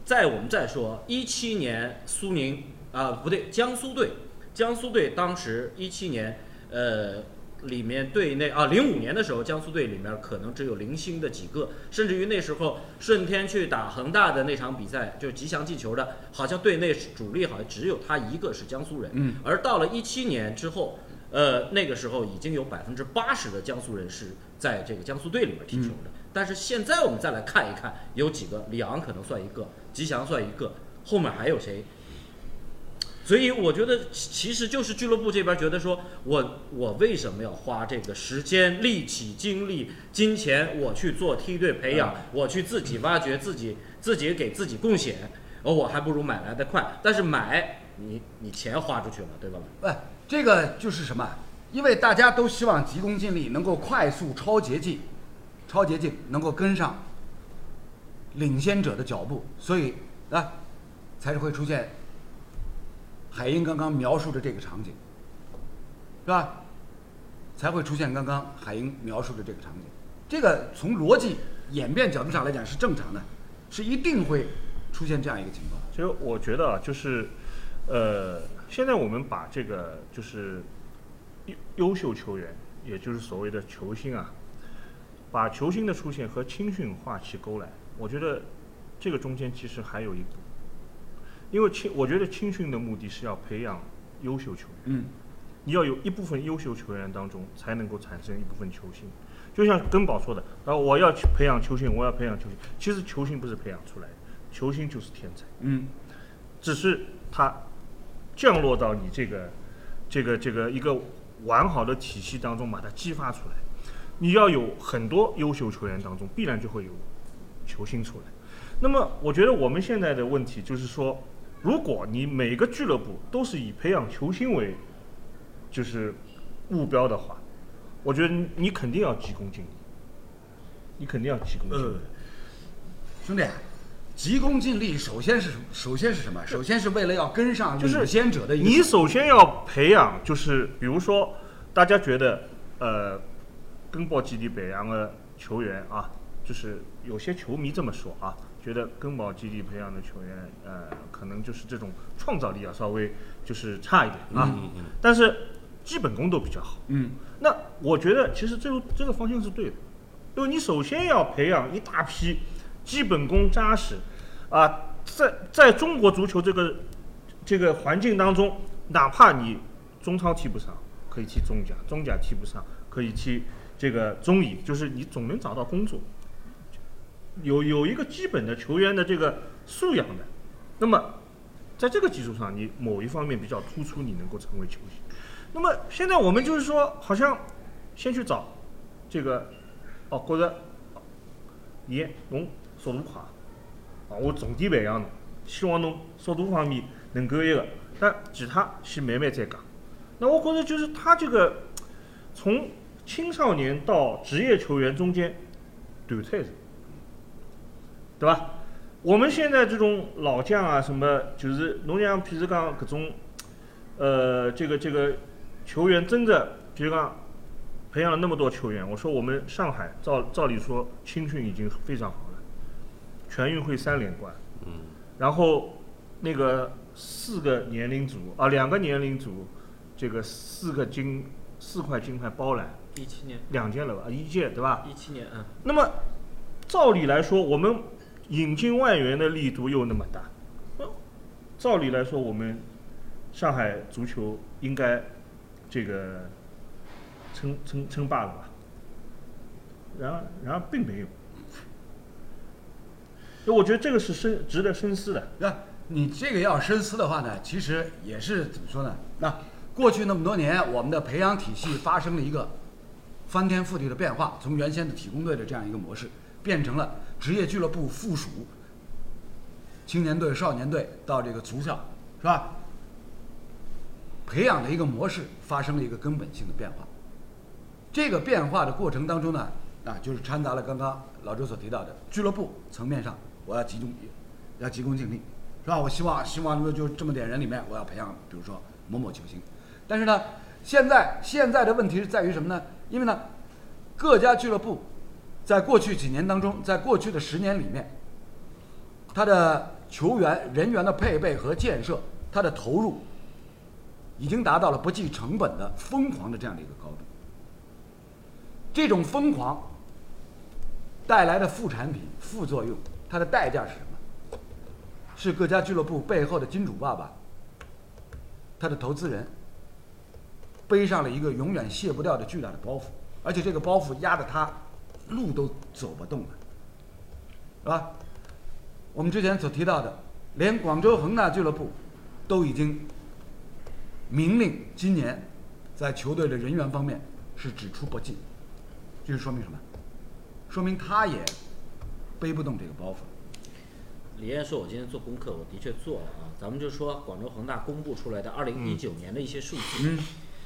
再我们再说，一七年苏宁啊、不对，江苏队，江苏队当时一七年，呃，里面队内啊，零五年的时候，江苏队里面可能只有零星的几个，甚至于那时候顺天去打恒大的那场比赛，就是吉祥进球的，好像队内主力好像只有他一个是江苏人。嗯，而到了一七年之后，呃，那个时候已经有百分之八十的江苏人是在这个江苏队里面踢球的。但是现在我们再来看一看，有几个，里昂可能算一个，吉祥算一个，后面还有谁？所以我觉得其其实就是俱乐部这边觉得说，我我为什么要花这个时间、力气、精力、金钱，我去做梯队培养，我去自己挖掘自己，自己给自己贡献，而我还不如买来的快。但是买你你钱花出去了，对吧？不，这个就是什么？因为大家都希望急功近利，能够快速超捷径，超捷径能够跟上领先者的脚步，所以啊，才是会出现海英刚刚描述的这个场景，是吧？才会出现刚刚海英描述的这个场景。这个从逻辑演变角度上来讲是正常的，是一定会出现这样一个情况。其实我觉得啊，就是，呃，现在我们把这个就是优优秀球员，也就是所谓的球星啊，把球星的出现和青训画起钩来，我觉得这个中间其实还有一步，因为青，我觉得青训的目的是要培养优秀球员。嗯，你要有一部分优秀球员当中，才能够产生一部分球星。就像根宝说的，啊，我要去培养球星，我要培养球星。其实球星不是培养出来的，球星就是天才，嗯，只是他降落到你这个这个这个一个完好的体系当中，把它激发出来。你要有很多优秀球员当中，必然就会有球星出来。那么，我觉得我们现在的问题就是说，如果你每个俱乐部都是以培养球星为就是目标的话，我觉得你你肯定要急功近利，你肯定要急功近利。兄弟，急功近利，首先是首先是什么？首先是为了要跟上就是领先者的你首先要培养，就是比如说，大家觉得呃，根宝基地培养的球员啊，就是有些球迷这么说啊，觉得根宝基地培养的球员，呃，可能就是这种创造力啊稍微就是差一点啊，嗯嗯但是基本功都比较好。嗯那我觉得其实这个这个方向是对的，因为你首先要培养一大批基本功扎实啊，在在中国足球这个这个环境当中，哪怕你中超踢不上，可以踢中甲，中甲踢不上，可以踢这个中乙，就是你总能找到工作，有有一个基本的球员的这个素养的，那么在这个基础上，你某一方面比较突出，你能够成为球星。那么现在我们就是说，好像先去找这个，哦，觉得你侬速度快，啊，我重点培养侬，希望侬速度方面能够一个，但其他先慢慢再讲。那我觉得就是他这个从青少年到职业球员中间断菜是，对吧？我们现在这种老将啊，什么就是侬像譬如讲搿种，呃，这个这个球员真的，比如讲培养了那么多球员，我说我们上海照照理说青训已经非常好了，全运会三连冠，嗯，然后那个四个年龄组啊，两个年龄组，这个四个金四块金牌包揽一七年，两届了吧，一届对吧？一七年，嗯，那么照理来说，我们引进外援的力度又那么大，照理来说，我们上海足球应该这个称称称霸了吧？然而，然而并没有。所以我觉得这个是深值得深思的。那你这个要深思的话呢，其实也是怎么说呢？那过去那么多年，我们的培养体系发生了一个翻天覆地的变化，从原先的体工队的这样一个模式，变成了职业俱乐部附属青年队、少年队到这个足校，是吧？培养的一个模式发生了一个根本性的变化。这个变化的过程当中呢，啊，就是掺杂了刚刚老周所提到的俱乐部层面上，我要集中，要急功近利，是吧？我希望希望就就这么点人里面，我要培养，比如说某某球星。但是呢，现在现在的问题是在于什么呢？因为呢，各家俱乐部在过去几年当中，在过去的十年里面，他的球员人员的配备和建设，他的投入已经达到了不计成本的疯狂的这样的一个高度。这种疯狂带来的副产品、副作用，它的代价是什么？是各家俱乐部背后的金主爸爸，他的投资人背上了一个永远卸不掉的巨大的包袱，而且这个包袱压得他路都走不动了，是吧？我们之前所提到的，连广州恒大俱乐部都已经明令今年在球队的人员方面是只出不进。这是说明什么？说明他也背不动这个包袱。李艳说：“我今天做功课，我的确做了啊。咱们就说广州恒大公布出来的二零一九年的一些数据，嗯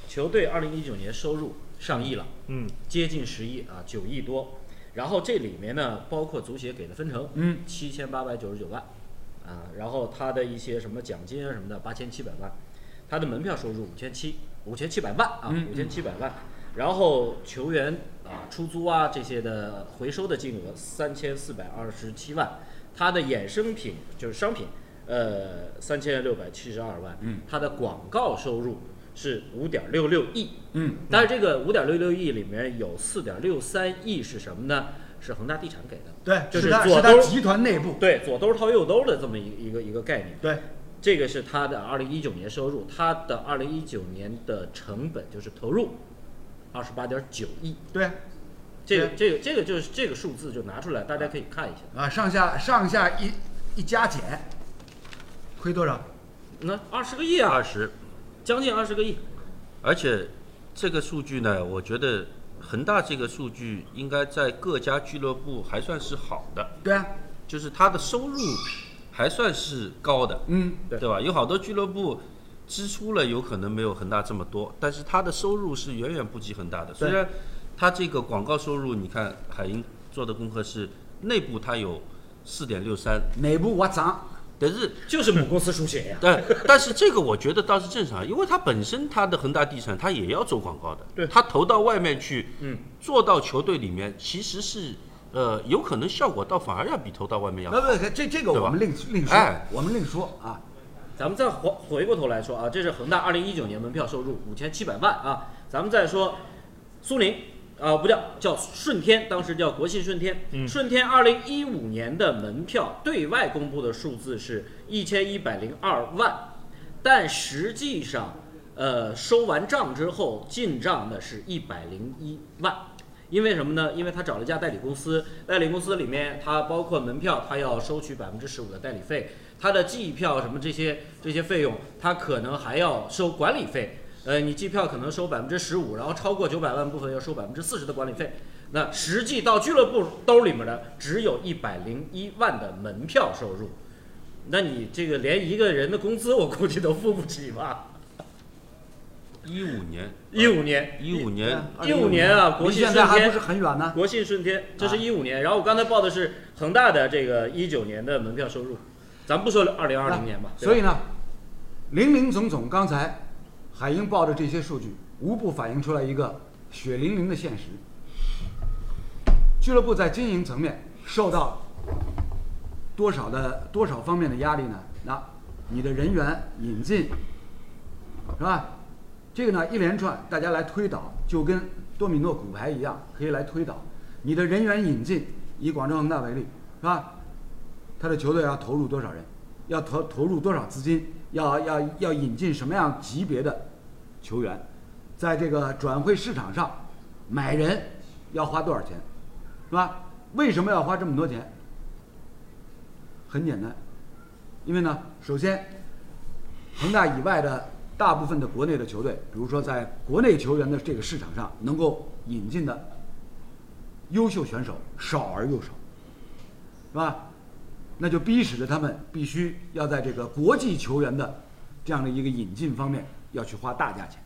球队二零一九年收入上亿了，嗯，接近十亿啊，九亿多。然后这里面呢，包括足协给的分成，嗯，七千八百九十九万，啊，然后他的一些什么奖金啊什么的，八千七百万，他的门票收入五千七，五千七百万啊，嗯五千七百万。然后球员啊出租啊这些的回收的金额三千四百二十七万，它的衍生品就是商品，呃三千六百七十二万，嗯，它的广告收入是五点六六亿，嗯，但是这个五点六六亿里面有四点六三亿是什么呢？是恒大地产给的，对，就是左兜集团内部，对，左兜掏右兜的这么一个一个一个概念。对，这个是它的二零一九年收入，它的二零一九年的成本就是投入二十八点九亿。对，这个这个这个就是这个数字就拿出来，大家可以看一下。啊，上下上下一一加减，亏多少？那二十个亿啊二，十，将近二十个亿。而且这个数据呢，我觉得恒大这个数据应该在各家俱乐部还算是好的，对啊，就是它的收入还算是高的，嗯，对对吧？有好多俱乐部支出了有可能没有恒大这么多，但是它的收入是远远不及恒大的。虽然它这个广告收入，你看海英做的功课是内部它有四点六三，内部我涨，但是就是母公司书写呀。对但是这个我觉得倒是正常，因为它本身它的恒大地产它也要做广告的，对它投到外面去，嗯，做到球队里面其实是呃有可能效果倒反而要比投到外面要好。不不，这这个我们另另说哎，我们另说啊。咱们再回回过头来说啊，这是恒大二零一九年门票收入五千七百万啊。咱们再说苏宁啊，不叫叫顺天，当时叫国信顺天。嗯顺天二零一五年的门票对外公布的数字是一千一百零二万，但实际上，呃，收完账之后进账的是一百零一万。因为什么呢？因为他找了一家代理公司，代理公司里面他包括门票，他要收取百分之十五的代理费，他的季票什么这些这些费用，他可能还要收管理费。呃，你机票可能收百分之十五，然后超过九百万部分要收百分之四十的管理费。那实际到俱乐部兜里面的只有一百零一万的门票收入，那你这个连一个人的工资我估计都付不起吧？一五年，一五年，一五年，一五年啊国离信顺天不是很远呢。国信顺天，这是啊一五年。然后我刚才报的是恒大的这个一九年的门票收入，咱不说二零二零年吧所以呢，零零总总，刚才海英报的这些数据，无不反映出来一个血淋淋的现实。俱乐部在经营层面受到多少的多少方面的压力呢？那你的人员引进，是吧？这个呢一连串，大家来推导，就跟多米诺骨牌一样，可以来推导。你的人员引进，以广州恒大为例，是吧？他的球队要投入多少人？要投投入多少资金？要要要引进什么样级别的球员？在这个转会市场上买人要花多少钱？是吧？为什么要花这么多钱？很简单，因为呢，首先，恒大以外的大部分的国内的球队，比如说在国内球员的这个市场上能够引进的优秀选手少而又少，是吧？那就逼使着他们必须要在这个国际球员的这样的一个引进方面要去花大价钱，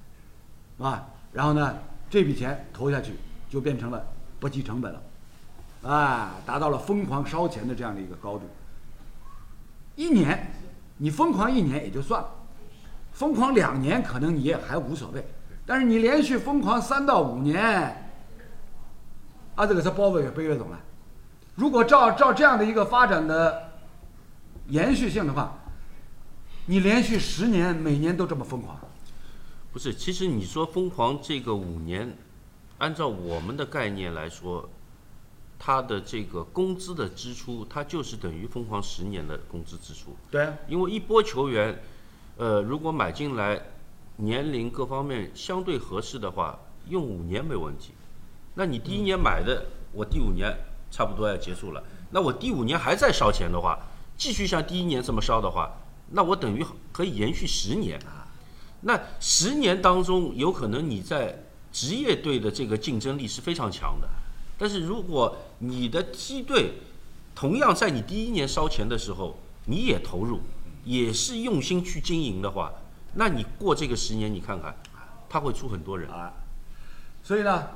啊，然后呢，这笔钱投下去就变成了不计成本了，啊，达到了疯狂烧钱的这样的一个高度。一年，你疯狂一年也就算了，疯狂两年可能你也还无所谓，但是你连续疯狂三到五年，啊，这个是包袱越背越懂了。如果照照这样的一个发展的延续性的话，你连续十年每年都这么疯狂，不是，其实你说疯狂这个五年，按照我们的概念来说，它的这个工资的支出，它就是等于疯狂十年的工资支出。对啊，因为一波球员，呃，如果买进来，年龄各方面相对合适的话，用五年没问题。那你第一年买的，我第五年差不多要结束了，那我第五年还在烧钱的话，继续像第一年这么烧的话，那我等于可以延续十年。那十年当中，有可能你在职业队的这个竞争力是非常强的，但是如果你的梯队同样在你第一年烧钱的时候，你也投入，也是用心去经营的话，那你过这个十年，你看看，他会出很多人。啊，所以呢，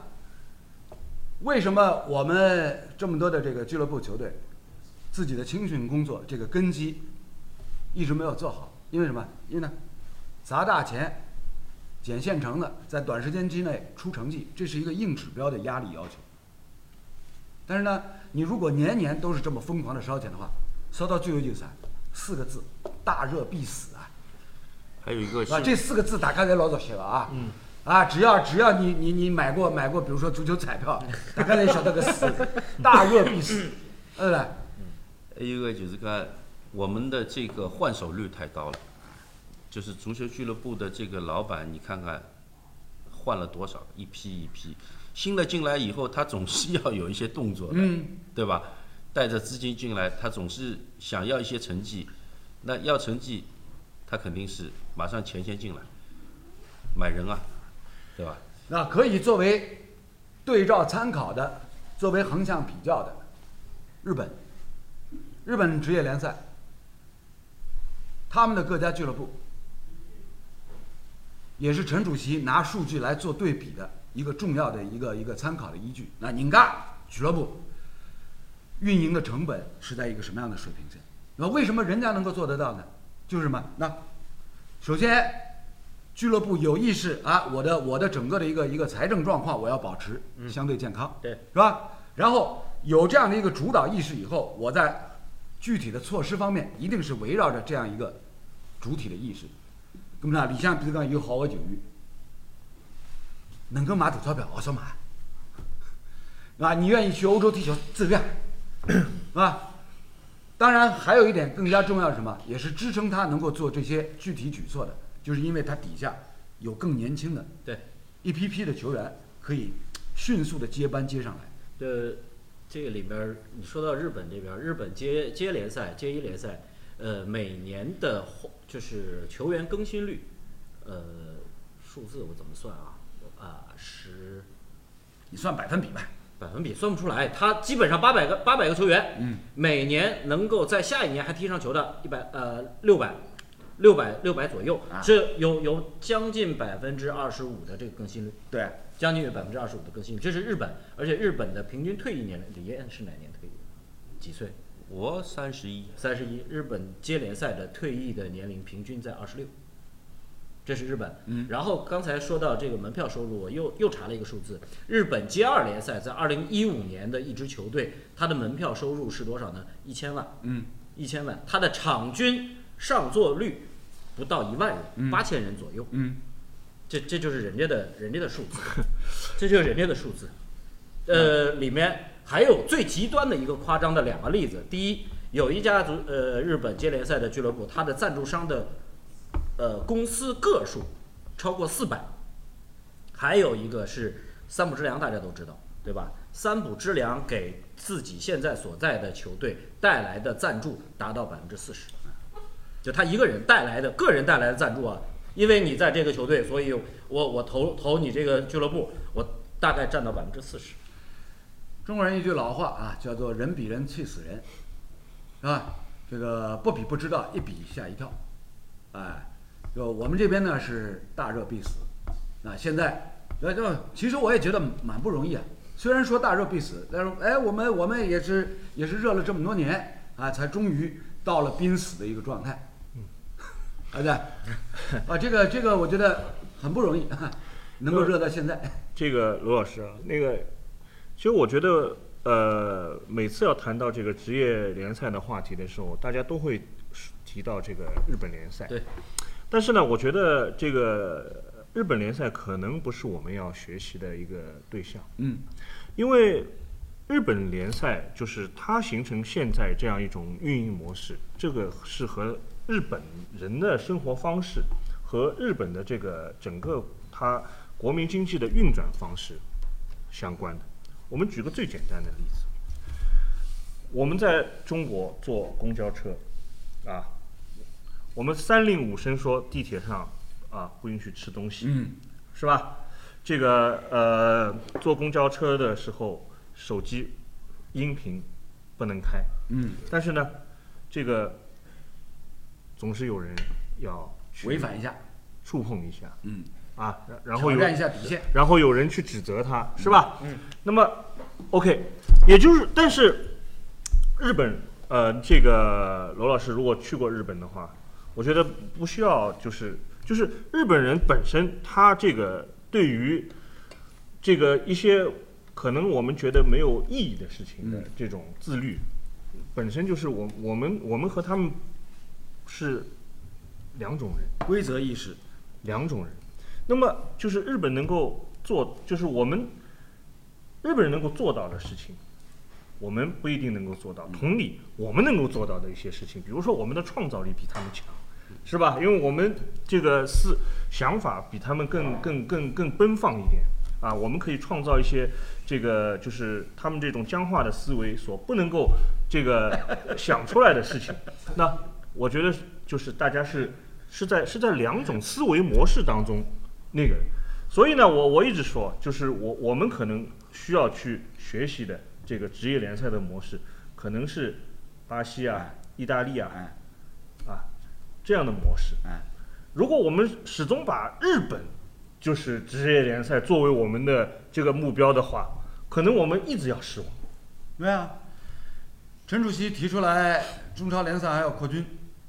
为什么我们这么多的这个俱乐部球队，自己的青训工作这个根基一直没有做好？因为什么？因为呢，砸大钱、捡现成的，在短时间之内出成绩，这是一个硬指标的压力要求。但是呢，你如果年年都是这么疯狂的烧钱的话，烧到最后就是啥？四个字：大热必死啊！还有一个啊，是这四个字大家侪老熟悉了啊。嗯。啊，只要只要你你你买过买过，比如说足球彩票，大家侪晓得个死，大热必死，对不对？还有一个就是讲，我们的这个换手率太高了，就是足球俱乐部的这个老板，你看看换了多少，一批一批，新的进来以后，他总是要有一些动作的，嗯，对吧？带着资金进来，他总是想要一些成绩，那要成绩，他肯定是马上钱先进来，买人啊，对吧？那可以作为对照参考的，作为横向比较的，日本，日本职业联赛，他们的各家俱乐部，也是陈主席拿数据来做对比的一个重要的一个一个参考的依据。那人家俱乐部运营的成本是在一个什么样的水平线？那为什么人家能够做得到呢？就是什么？那首先。俱乐部有意识啊，我的我的整个的一个一个财政状况我要保持相对健康，对，是吧？然后有这样的一个主导意识以后，我在具体的措施方面一定是围绕着这样一个主体的意识。那么呢，里向比如讲有好的球员，能够买大钞票，我说买，啊，你愿意去欧洲踢球，自愿，是吧？当然，还有一点更加重要是什么？也是支撑他能够做这些具体举措的。就是因为他底下有更年轻的对一批批的球员，可以迅速的接班接上来。这这个里边，你说到日本这边，日本接接联赛、接一联赛，呃，每年的换就是球员更新率，呃，数字我怎么算啊？啊，十你算百分比吧。百分比算不出来，他基本上八百个八百个球员，嗯，每年能够在下一年还踢上球的，一百呃六百。六百六百左右啊是有有将近百分之二十五的这个更新率，对，将近有百分之二十五的更新率，这是日本，而且日本的平均退役年龄，李艳是哪年退役？几岁？我三十一，三十一。日本接联赛的退役的年龄平均在二十六，这是日本。嗯然后刚才说到这个门票收入，我又又查了一个数字，日本接二联赛在二零一五年的一支球队，它的门票收入是多少呢？一千万。嗯，一千万，它的场均上座率不到一万人，嗯八千人左右。嗯，这这就是人家的人家的数字，这就是人家的数字。呃，里面还有最极端的一个夸张的两个例子。第一，有一家足呃日本接联赛的俱乐部，它的赞助商的呃公司个数超过四百，还有一个是三浦之良，大家都知道，对吧？三浦之良给自己现在所在的球队带来的赞助达到百分之四十，就他一个人带来的个人带来的赞助啊，因为你在这个球队，所以我我投投你这个俱乐部，我大概占到百分之四十。中国人一句老话啊，叫做“人比人气死人”，是吧？这个不比不知道，一比吓一跳，哎，就我们这边呢是大热必死，啊，现在那就其实我也觉得蛮不容易啊。虽然说大热必死，但是哎，我们我们也是也是热了这么多年啊，才终于到了濒死的一个状态。嗯，啊对，啊这个这个我觉得很不容易，能够热到现在。这个罗老师啊，那个，其实我觉得，呃，每次要谈到这个职业联赛的话题的时候，大家都会提到这个日本联赛。对。但是呢，我觉得这个日本联赛可能不是我们要学习的一个对象。嗯。因为日本联赛就是它形成现在这样一种运营模式，这个是和日本人的生活方式和日本的这个整个它。国民经济的运转方式相关的，我们举个最简单的例子，我们在中国坐公交车，啊，我们三令五申说地铁上啊不允许吃东西，嗯，是吧？这个呃坐公交车的时候手机音频不能开，嗯，但是呢，这个总是有人要违反一下，触碰一下，嗯。啊，然后有挑战一下底线，然后有人去指责他，是吧？嗯。那么，OK，也就是，但是日本，呃，这个罗老师如果去过日本的话，我觉得不需要，就是就是日本人本身他这个对于这个一些可能我们觉得没有意义的事情的这种自律，本身就是我我们我们和他们是两种人，规则意识两种人。那么就是日本能够做，就是我们日本人能够做到的事情，我们不一定能够做到。同理，我们能够做到的一些事情，比如说我们的创造力比他们强，是吧？因为我们这个思想法比他们更更更更奔放一点啊，我们可以创造一些这个就是他们这种僵化的思维所不能够这个 想出来的事情。那我觉得就是大家是是在是在两种思维模式当中。那个，所以呢，我我一直说，就是我我们可能需要去学习的这个职业联赛的模式，可能是巴西啊、意大利啊，啊这样的模式。如果我们始终把日本就是职业联赛作为我们的这个目标的话，可能我们一直要失望。对啊，陈主席提出来中超联赛还要扩军，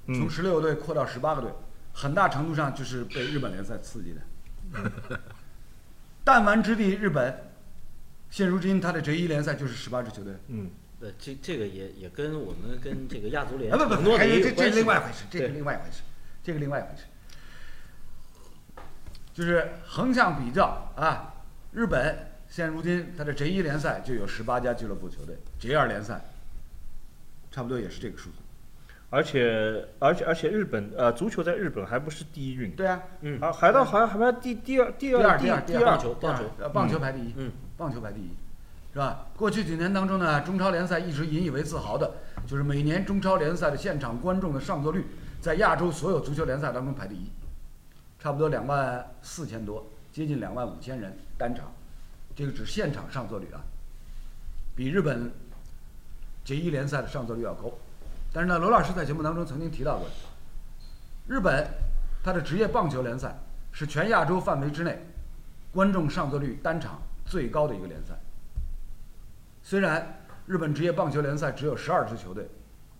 从十六个队扩到十八个队，很大程度上就是被日本联赛刺激的。弹丸之地日本，现如今他的 J 一联赛就是十八支球队。嗯，呃，这这个也也跟我们跟这个亚足联啊不不，这这这另外一回事，这是另外一回事，这个另外一回事。就是横向比较啊，日本现如今他的 J 一联赛就有十八家俱乐部球队，J 二联赛差不多也是这个数字。而且而且而且日本呃足球在日本还不是第一运，对啊，嗯，啊，海盗好像还排第第二第二第二第二棒球棒球呃棒球排第一，嗯，棒球排第一，是吧？过去几年当中呢，中超联赛一直引以为自豪的就是每年中超联赛的现场观众的上座率在亚洲所有足球联赛当中排第一，差不多两万四千多，接近两万五千人单场，这个指现场上座率啊，比日本 J 一联赛的上座率要高。但是呢，罗老师在节目当中曾经提到过，日本它的职业棒球联赛是全亚洲范围之内观众上座率单场最高的一个联赛。虽然日本职业棒球联赛只有十二支球队，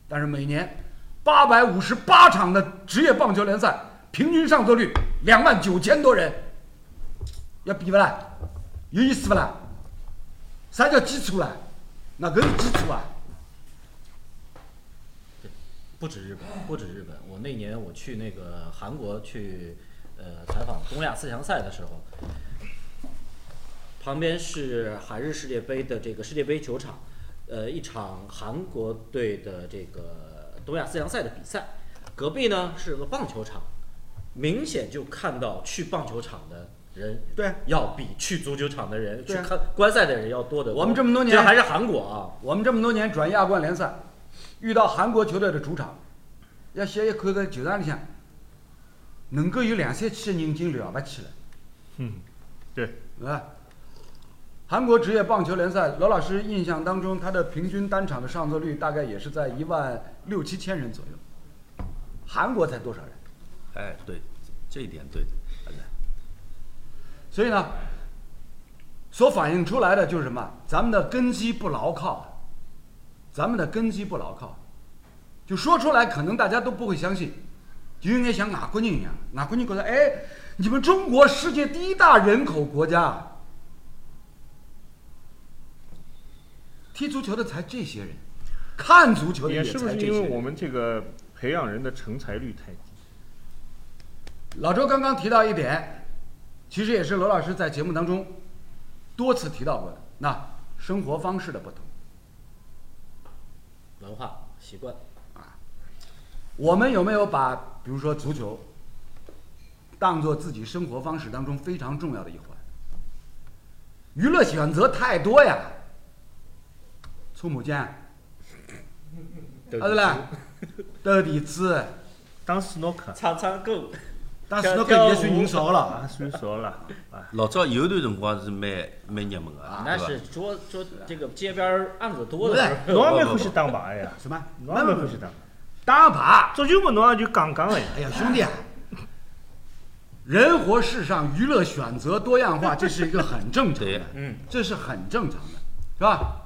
但是每年八百五十八场的职业棒球联赛平均上座率两万九千多人，要比不啦？有意思不啦？啥叫基础啦？那个是基础啊！不止日本，不止日本。我那年我去那个韩国去，呃，采访东亚四强赛的时候，旁边是韩日世界杯的这个世界杯球场，呃，一场韩国队的这个东亚四强赛的比赛，隔壁呢是个棒球场，明显就看到去棒球场的人，对，要比去足球场的人去看观赛的人要多得多。我们这么多年，这还是韩国啊，我们这么多年转亚冠联赛。遇到韩国球队的主场，要先一看个球场里向，能够有两三千人已经了不起了。嗯，对，啊，韩国职业棒球联赛，罗老师印象当中，他的平均单场的上座率大概也是在一万六七千人左右。韩国才多少人？哎，对，这一点对的，所以呢，所反映出来的就是什么？咱们的根基不牢靠，咱们的根基不牢靠，就说出来可能大家都不会相信，就应该像外国人一样，外国人觉得，哎，你们中国世界第一大人口国家，踢足球的才这些人，看足球的也是不是才这些人。因为我们这个培养人的成才率太低？老周刚刚提到一点，其实也是罗老师在节目当中多次提到过的，那生活方式的不同。文化习惯。啊，我们有没有把比如说足球当做自己生活方式当中非常重要的一环？娱乐选择太多呀，搓麻将，啊对啦，斗地主，当斯诺克。唱唱歌，但是那个也算人少了。少了啊。老早有段辰光是蛮蛮热门的，那对吧是说说这个街边儿案子多不的是时候，侬也蛮欢喜打牌呀？什么？侬也蛮欢喜打牌。打牌。足球嘛，侬也就讲讲了呀。哎呀，兄弟啊，人活世上娱乐选择多样化，这是一个很正常的，嗯，这是很正常的，是吧？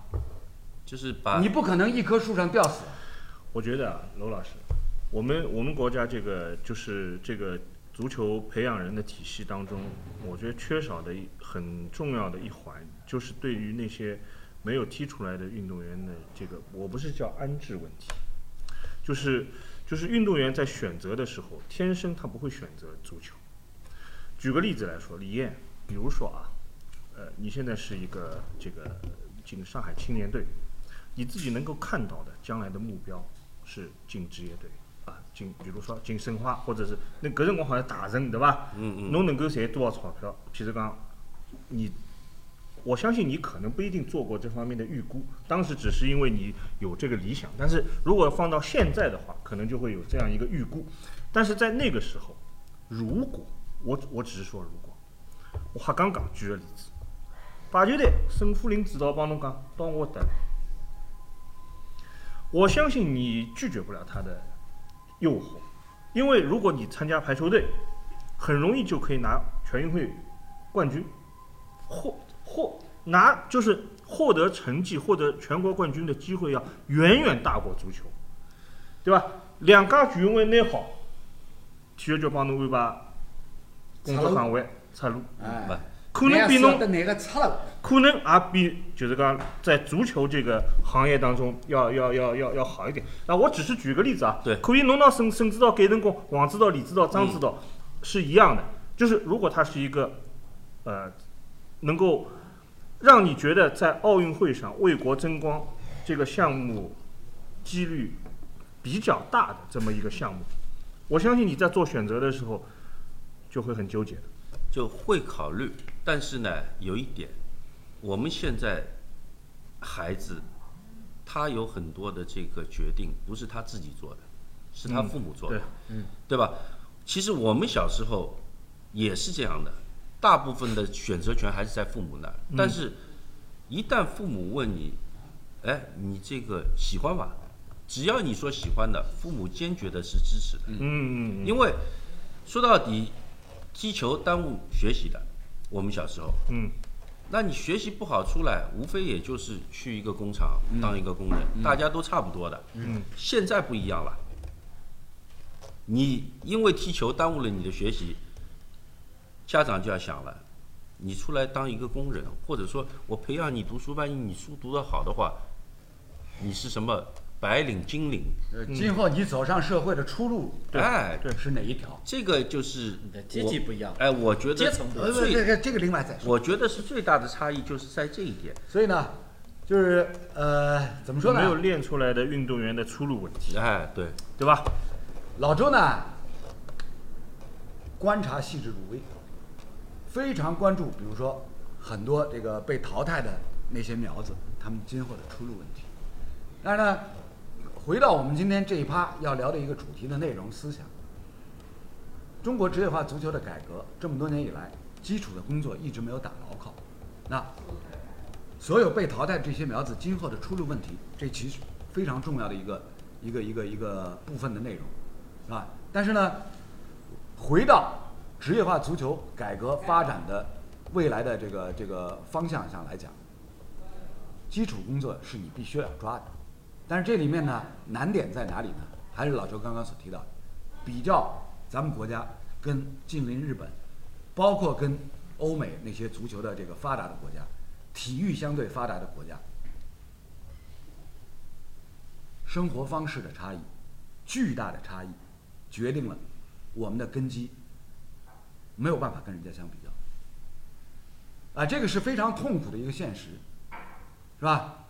就是把你不可能一棵树上吊死。我觉得啊，罗老师，我们我们国家这个就是这个足球培养人的体系当中，我觉得缺少的一很重要的一环，就是对于那些没有踢出来的运动员的这个，我不是叫安置问题，就是就是运动员在选择的时候，天生他不会选择足球。举个例子来说，李艳，比如说啊，呃，你现在是一个这个进上海青年队，你自己能够看到的将来的目标是进职业队，进比如说进申花，或者是那搿辰光好像大神对吧？嗯嗯侬能够赚多少钞票？譬如讲，你，我相信你可能不一定做过这方面的预估，当时只是因为你有这个理想，但是如果放到现在的话，可能就会有这样一个预估。但是在那个时候，如果我我只是说如果，我还刚刚举个例子，排球队沈富林指导帮侬讲，到我得来。我相信你拒绝不了他的诱惑，因为如果你参加排球队，很容易就可以拿全运会冠军，获获拿就是获得成绩、获得全国冠军的机会要远远大过足球，对吧？两家全运会拿好，体育局帮侬安排工作岗位出路，哎，可能比侬的哪个差了？可能也比就是讲在足球这个行业当中要要要要要好一点。那我只是举个例子啊，对可以弄到沈沈指导、盖成功、王指导、李指导、张指导、是一样的，就是如果他是一个呃能够让你觉得在奥运会上为国争光这个项目几率比较大的这么一个项目，我相信你在做选择的时候就会很纠结的。就会考虑，但是呢，有一点，我们现在孩子他有很多的这个决定不是他自己做的，是他父母做的，对嗯，对吧？其实我们小时候也是这样的，大部分的选择权还是在父母那儿，但是，一旦父母问你，哎，你这个喜欢吧？只要你说喜欢的，父母坚决的是支持的。嗯，因为说到底，踢球耽误学习的。我们小时候，嗯，那你学习不好出来，无非也就是去一个工厂当一个工人，大家都差不多的。嗯，现在不一样了，你因为踢球耽误了你的。学习，家长就要想了，你出来当一个工人，或者说我培养你读书，万一你书读得好的。话，你是什么白领、金领？呃今后你走上社会的出路对哎，对是哪一条？这个就是你的阶级不一样我哎，我觉得阶层不一样这个另外再说。我觉得是最大的差异，就是在这一点。所以呢，就是呃，怎么说呢没有？练出来的运动员的出路问题，哎，对，对吧？老周呢，观察细致入微，非常关注，比如说很多这个被淘汰的那些苗子，他们今后的出路问题。但是呢，回到我们今天这一趴要聊的一个主题的内容思想，中国职业化足球的改革这么多年以来，基础的工作一直没有打牢靠。那所有被淘汰这些苗子今后的出路问题，这其实非常重要的一个一个一个一个部分的内容，是吧？但是呢，回到职业化足球改革发展的未来的这个这个方向上来讲，基础工作是你必须要抓的。但是这里面呢，难点在哪里呢？还是老周刚刚所提到，比较咱们国家跟近邻日本，包括跟欧美那些足球的这个发达的国家，体育相对发达的国家，生活方式的差异，巨大的差异，决定了我们的根基没有办法跟人家相比较。啊，这个是非常痛苦的一个现实，是吧？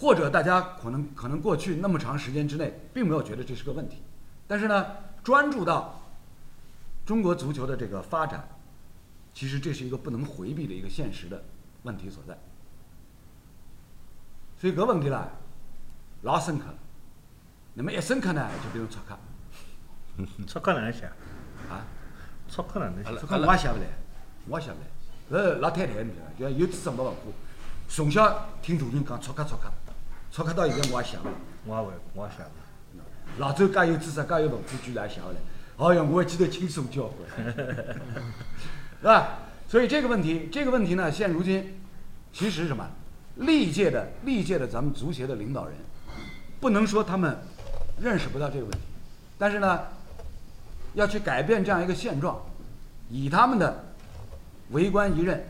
或者大家可能可能过去那么长时间之内，并没有觉得这是个问题，但是呢，专注到中国足球的这个发展，其实这是一个不能回避的一个现实的问题所在。所以搿问题啦，老深刻了。那么一深刻呢，就变成戳客钞克哪能写？啊，钞克哪能写？我也写不来，我也写不来。搿老太太你知道，就有知识没文化，从小听大人讲戳客戳客，戳客到现在我也想。我也会，我也想。老周介有知识，介有文化，居然也写不来。哎呀，我记得轻松交关，是吧？所以这个问题，这个问题呢，现如今其实什么，历届的历届的咱们足协的领导人，不能说他们认识不到这个问题，但是呢，要去改变这样一个现状，以他们的为官一任，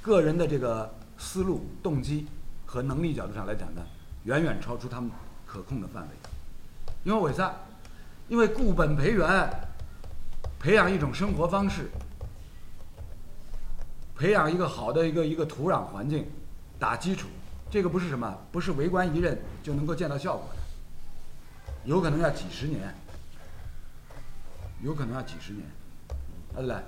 个人的这个思路、动机和能力角度上来讲呢，远远超出他们可控的范围。因为为啥？因为固本培元，培养一种生活方式，培养一个好的一个一个土壤环境，打基础，这个不是什么，不是为官一任就能够见到效果的，有可能要几十年，有可能要几十年。啊，来，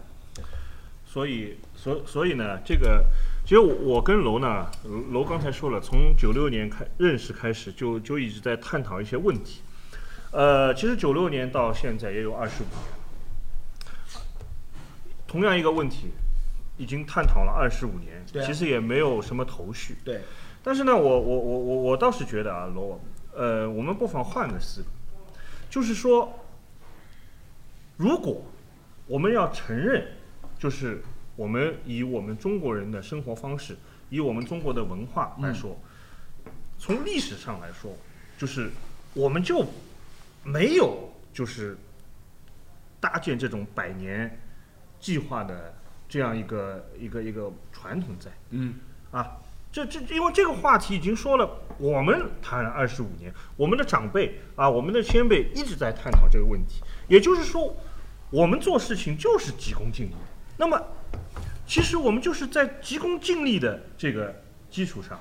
所以，所所以呢，这个其实我我跟楼呢，楼刚才说了，从九六年开认识开始，就就一直在探讨一些问题。呃，其实九六年到现在也有二十五年，同样一个问题，已经探讨了二十五年，啊其实也没有什么头绪。对，但是呢，我我我我我倒是觉得啊，罗，呃，我们不妨换个思路，就是说，如果我们要承认，就是我们以我们中国人的生活方式，以我们中国的文化来说，从历史上来说，就是我们就没有就是搭建这种百年计划的这样一个一个一个传统在。嗯，啊，这这因为这个话题已经说了，我们谈了二十五年，我们的长辈啊，我们的先辈一直在探讨这个问题。也就是说，我们做事情就是急功近利。那么，其实我们就是在急功近利的这个基础上，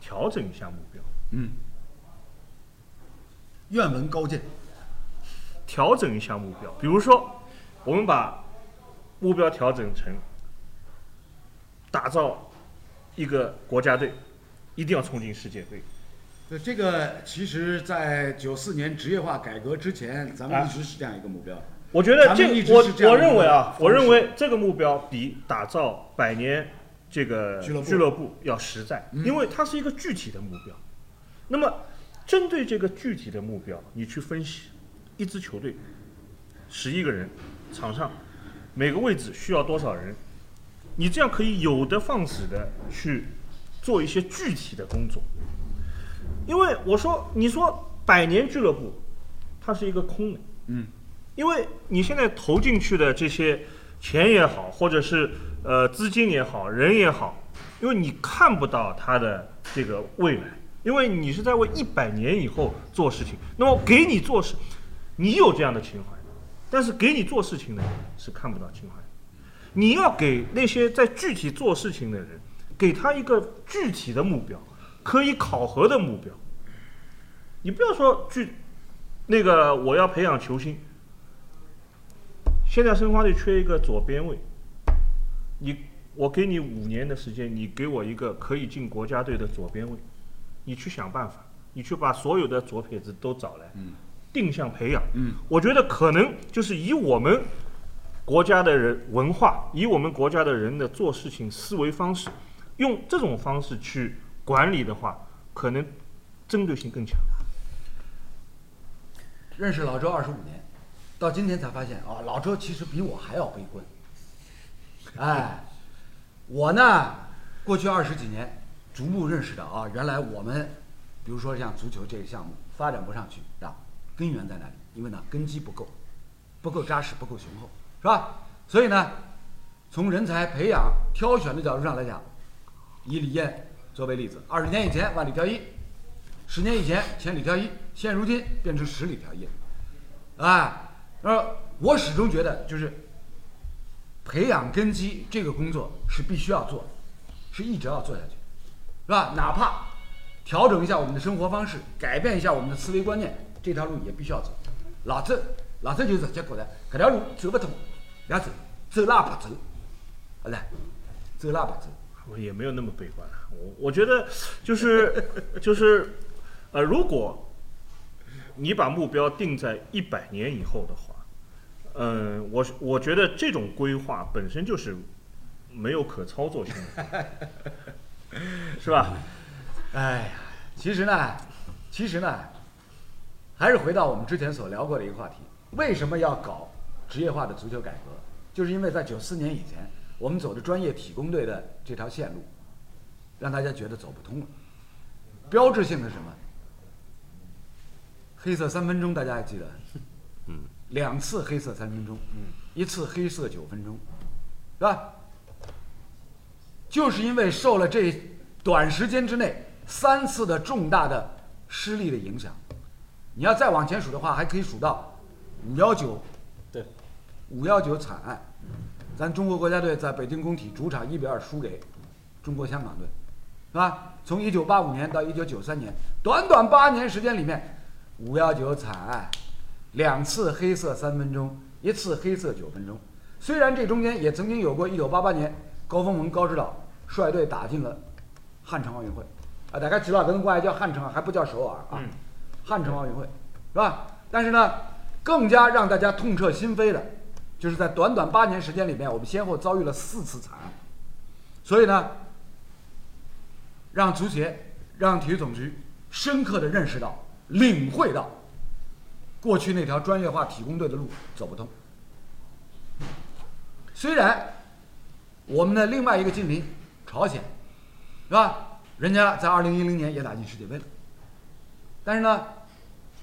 调整一下目标，嗯，愿闻高见。调整一下目标。比如说，我们把目标调整成打造一个国家队，一定要冲进世界杯。那，这个其实，在九四年职业化改革之前，咱们啊一直是这样一个目标。我觉得这我我认为啊，我认为这个目标比打造百年这个俱乐部要实在，嗯。因为它是一个具体的目标。那么，针对这个具体的目标，你去分析一支球队十一个人，场上每个位置需要多少人，你这样可以有的放矢的去做一些具体的工作。因为我说，你说百年俱乐部，它是一个空的，嗯，因为你现在投进去的这些钱也好，或者是呃资金也好，人也好，因为你看不到它的这个未来，因为你是在为一百年以后做事情。那么给你做事，你有这样的情怀，但是给你做事情的人是看不到情怀。你要给那些在具体做事情的人，给他一个具体的目标，可以考核的目标。你不要说具那个我要培养球星，现在申花队缺一个左边卫，你我给你五年的时间，你给我一个可以进国家队的左边卫，你去想办法，你去把所有的左撇子都找来，定向培养。嗯，我觉得可能就是以我们国家的人文化，以我们国家的人的做事情思维方式，用这种方式去管理的话，可能针对性更强。认识老周二十五年，到今天才发现啊，老周其实比我还要悲观。哎，我呢，过去二十几年逐步认识到啊，原来我们，比如说像足球这个项目发展不上去啊，根源在哪里？因为呢，根基不够，不够扎实，不够雄厚，是吧？所以呢，从人才培养、挑选的角度上来讲，以李艳作为例子，二十年以前万里挑一，十年以前千里挑一，现如今变成十里挑一了。哎，呃，我始终觉得就是培养根基这个工作是必须要做的，是一直要做下去，是吧？哪怕调整一下我们的生活方式，改变一下我们的思维观念，这条路也必须要走。老周，老周就直接觉得这条路走不通，要走，走啦不走，好嘞，走啦不走。我也没有那么悲观，我我觉得就是就是，呃，如果你把目标定在一百年以后的话，嗯、我我觉得这种规划本身就是没有可操作性的，是吧？哎呀，其实呢，其实呢，还是回到我们之前所聊过的一个话题：为什么要搞职业化的足球改革？就是因为在九四年以前，我们走的专业体工队的这条线路，让大家觉得走不通了。标志性的什么？黑色三分钟，大家还记得？嗯，两次黑色三分钟，嗯，一次黑色九分钟，是吧？就是因为受了这短时间之内三次的重大的失利的影响，你要再往前数的话，还可以数到五幺九，对，五幺九惨案，咱中国国家队在北京工体主场一比二输给中国香港队，是吧？从一九八五年到一九九三年，短短八年时间里面，五幺九惨案，两次黑色三分钟，一次黑色九分钟。虽然这中间也曾经有过一九八八年高峰文高指导率队打进了汉城奥运会，啊，大家知道，搿辰光还叫汉城啊，还不叫首尔啊，嗯汉城奥运会是吧？但是呢，更加让大家痛彻心扉的，就是在短短八年时间里面，我们先后遭遇了四次惨案，所以呢，让足协、让体育总局深刻的认识到、领会到，过去那条专业化体工队的路走不通。虽然我们的另外一个近邻朝鲜，是吧？人家在二零一零年也打进世界杯了，但是呢，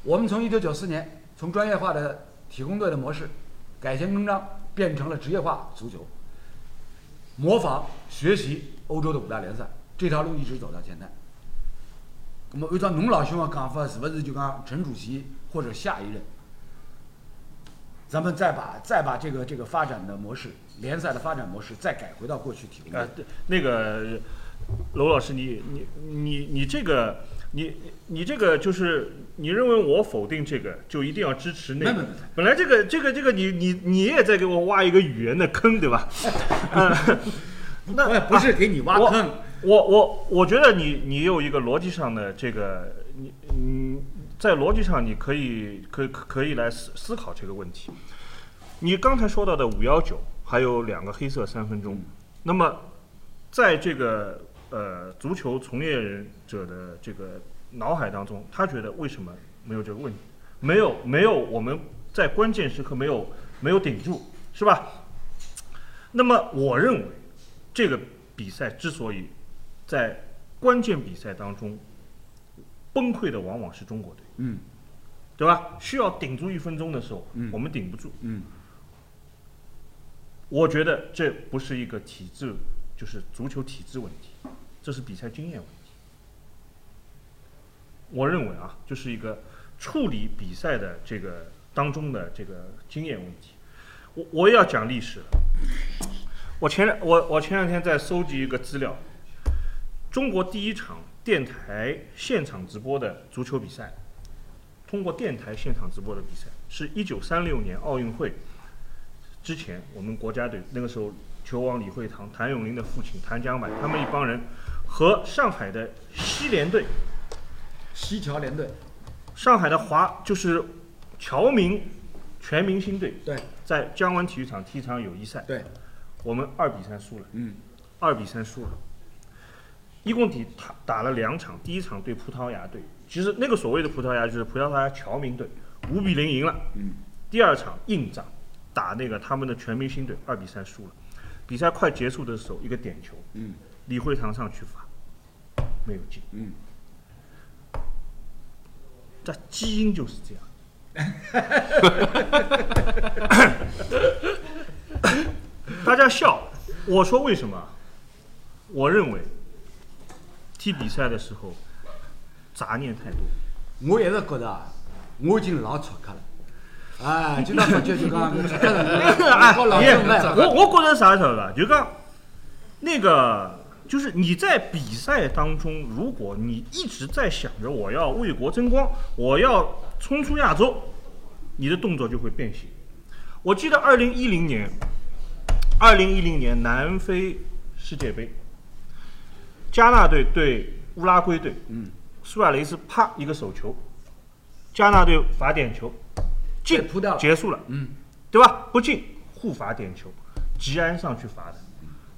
我们从一九九四年从专业化的体工队的模式改弦更张，变成了职业化足球，模仿学习欧洲的五大联赛，这条路一直走到现在。那么按照侬老兄的讲法，是不是就讲陈主席或者下一任，咱们再把再把这个这个发展的模式，联赛的发展模式再改回到过去体工队啊，？对，那个娄老师，你你你你这个，你你这个就是你认为我否定这个，就一定要支持那个。本来这个这个这个你你你也在给我挖一个语言的坑，对吧？嗯，那哎不是给你挖我坑，我我我觉得你你有一个逻辑上的这个，你你在逻辑上你可以可可可以来思思考这个问题。你刚才说到的五幺九，还有两个黑色三分钟，那么在这个呃足球从业人者的这个脑海当中，他觉得为什么没有这个问题？没有没有我们在关键时刻没有没有顶住，是吧？那么我认为这个比赛之所以在关键比赛当中崩溃的往往是中国队，嗯对吧？需要顶住一分钟的时候，嗯我们顶不住。嗯我觉得这不是一个体制，就是足球体制问题，这是比赛经验问题。我认为啊，就是一个处理比赛的这个当中的这个经验问题。我我也要讲历史了。我前两我我前两天在搜集一个资料，中国第一场电台现场直播的足球比赛，通过电台现场直播的比赛，是一九三六年奥运会之前，我们国家队那个时候球王李惠堂、谭咏麟的父亲谭江柏他们一帮人和上海的西联队、西侨联队，上海的华就是侨民全明星队，对在江湾体育场踢一场友谊赛，对，我们二比三输了。嗯二比三输了。一共打打打了两场，第一场对葡萄牙队，其实那个所谓的葡萄牙就是葡萄牙侨民队，五比零赢了。嗯第二场硬仗，打那个他们的全明星队，二比三输了。比赛快结束的时候，一个点球，嗯李惠堂上去罚，没有进。嗯，这基因就是这样。大家笑，我说为什么？我认为踢比赛的时候杂念太多。我一直觉得啊，我已经老出克了。哎，今朝发觉就讲出克了，和老也正来。我我觉得啥晓得吧？就讲那个，就是你在比赛当中，如果你一直在想着我要为国争光，我要冲出亚洲，你的动作就会变形。我记得二零一零年，二零一零年南非世界杯，加纳队对乌拉圭队，嗯，苏亚雷斯啪一个手球，加纳队罚点球，进扑掉了结束了。嗯，对吧？不进互罚点球，吉安上去罚的，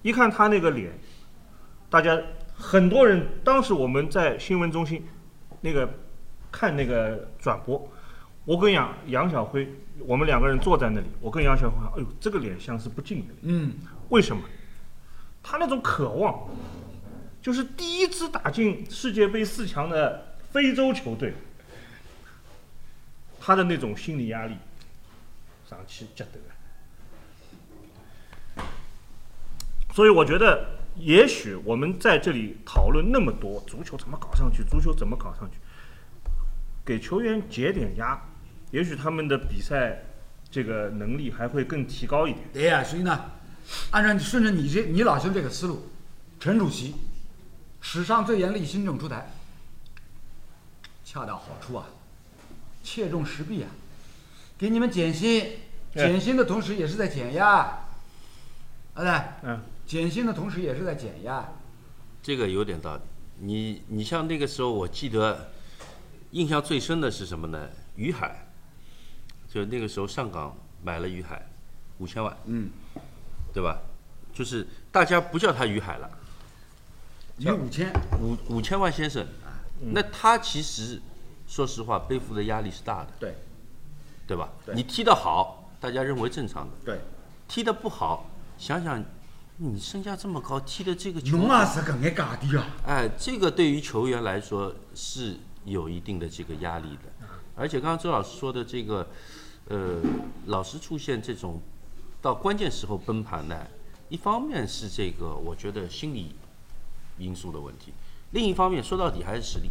一看他那个脸，大家很多人当时我们在新闻中心那个看那个转播，我跟杨杨晓辉，我们两个人坐在那里，我跟杨晓辉说，哎呦，这个脸像是不进的脸，嗯，为什么？他那种渴望，就是第一支打进世界杯四强的非洲球队，他的那种心理压力，上去觉得。所以我觉得，也许我们在这里讨论那么多足球怎么搞上去，足球怎么搞上去，给球员解点压，也许他们的比赛这个能力还会更提高一点。对呀、所以呢，按照你顺着你这你老兄这个思路，陈主席史上最严厉新政出台，恰到好处啊，切中时弊啊，给你们减薪，减薪的同时也是在减压，啊对，嗯，减薪的同时也是在减压，这个有点道理。你你像那个时候，我记得印象最深的是什么呢？于海，就那个时候上港买了于海五千万，嗯，对吧？就是大家不叫他于海了，于五千，五五千万先生。那他其实说实话背负的压力是大的，对。对吧？对。你踢得好，大家认为正常的；对，踢得不好，想想你身价这么高，踢的这个球侬也是搿眼价钿啊，哎，这个对于球员来说是有一定的这个压力的，而且刚刚周老师说的这个，呃，老是出现这种到关键时候崩盘呢，一方面是这个我觉得心理因素的问题，另一方面说到底还是实力，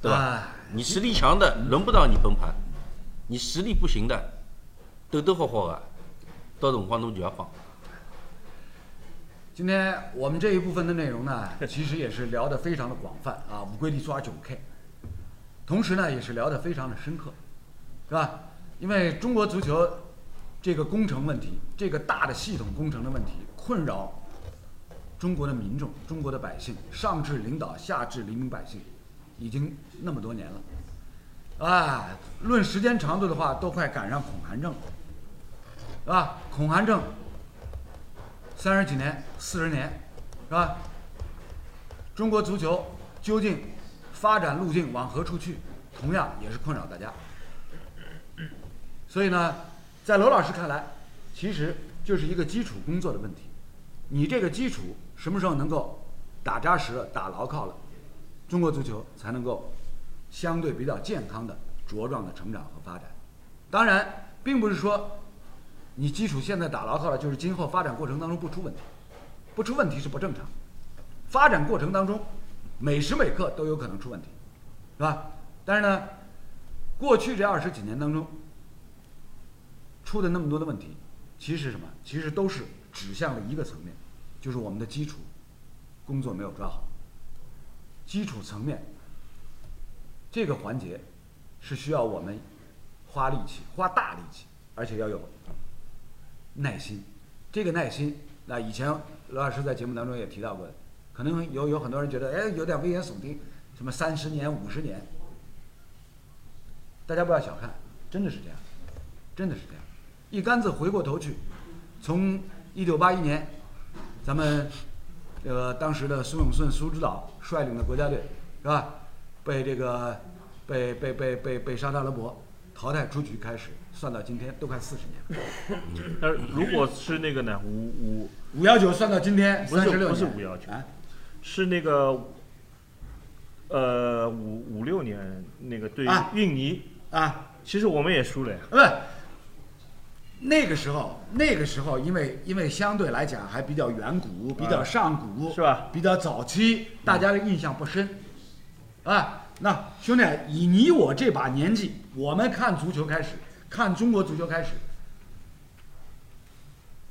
对吧？哎你实力强的轮不到你崩盘，你实力不行的，抖抖霍霍的，到辰光侬就要放。今天我们这一部分的内容呢，其实也是聊得非常的广泛啊，五龟里抓九 K，同时呢也是聊得非常的深刻，是吧？因为中国足球这个工程问题，这个大的系统工程的问题，困扰中国的民众、中国的百姓，上至领导，下至黎民百姓，已经那么多年了，啊，论时间长度的话，都快赶上恐韩症了，是吧？恐韩症。三十几年、四十年，是吧？中国足球究竟发展路径往何处去，同样也是困扰大家。所以呢，在罗老师看来，其实就是一个基础工作的问题。你这个基础什么时候能够打扎实了、打牢靠了，中国足球才能够相对比较健康的茁壮的成长和发展。当然，并不是说你基础现在打牢靠了，就是今后发展过程当中不出问题，不出问题是不正常。发展过程当中，每时每刻都有可能出问题，是吧？但是呢，过去这二十几年当中出的那么多的问题，其实什么？其实都是指向了一个层面，就是我们的基础工作没有抓好。基础层面这个环节是需要我们花力气、花大力气，而且要有耐心。这个耐心，那以前罗老师在节目当中也提到过，可能有有很多人觉得，哎，有点危言耸听，什么三十年、五十年，大家不要小看，真的是这样，真的是这样。一竿子回过头去，从一九八一年，咱们这个当时的苏永顺苏指导率领的国家队，是吧？被这个被被被被被沙特阿拉伯淘汰出局开始，算到今天都快四十年了。但是如果是那个呢，五五五幺九算到今天不是三十六年，不是519啊，是那个，呃，五五六年那个对啊印尼，啊，其实我们也输了呀。那个时候，那个时候，因为因为相对来讲还比较远古，比较上古，是吧？比较早期，大家的印象不深，啊，那兄弟，以你我这把年纪，我们看足球开始，看中国足球开始，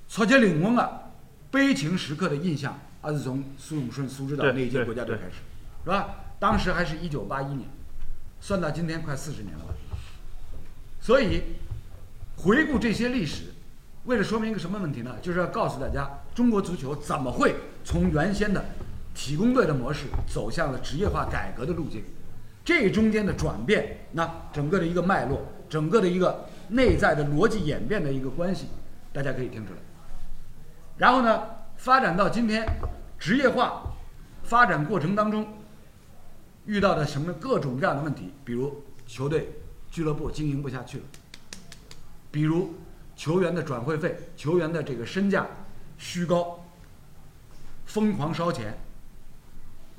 超级灵魂的悲情时刻的印象，还是从苏永顺、苏指导那一届国家队开始，是吧？当时还是一九八一年，算到今天快四十年了吧？所以回顾这些历史，为了说明一个什么问题呢？就是要告诉大家，中国足球怎么会从原先的体工队的模式走向了职业化改革的路径。这中间的转变，那整个的一个脉络，整个的一个内在的逻辑演变的一个关系，大家可以听出来。然后呢，发展到今天，职业化发展过程当中遇到的什么各种各样的问题，比如球队、俱乐部经营不下去了，比如球员的转会费、球员的这个身价虚高、疯狂烧钱，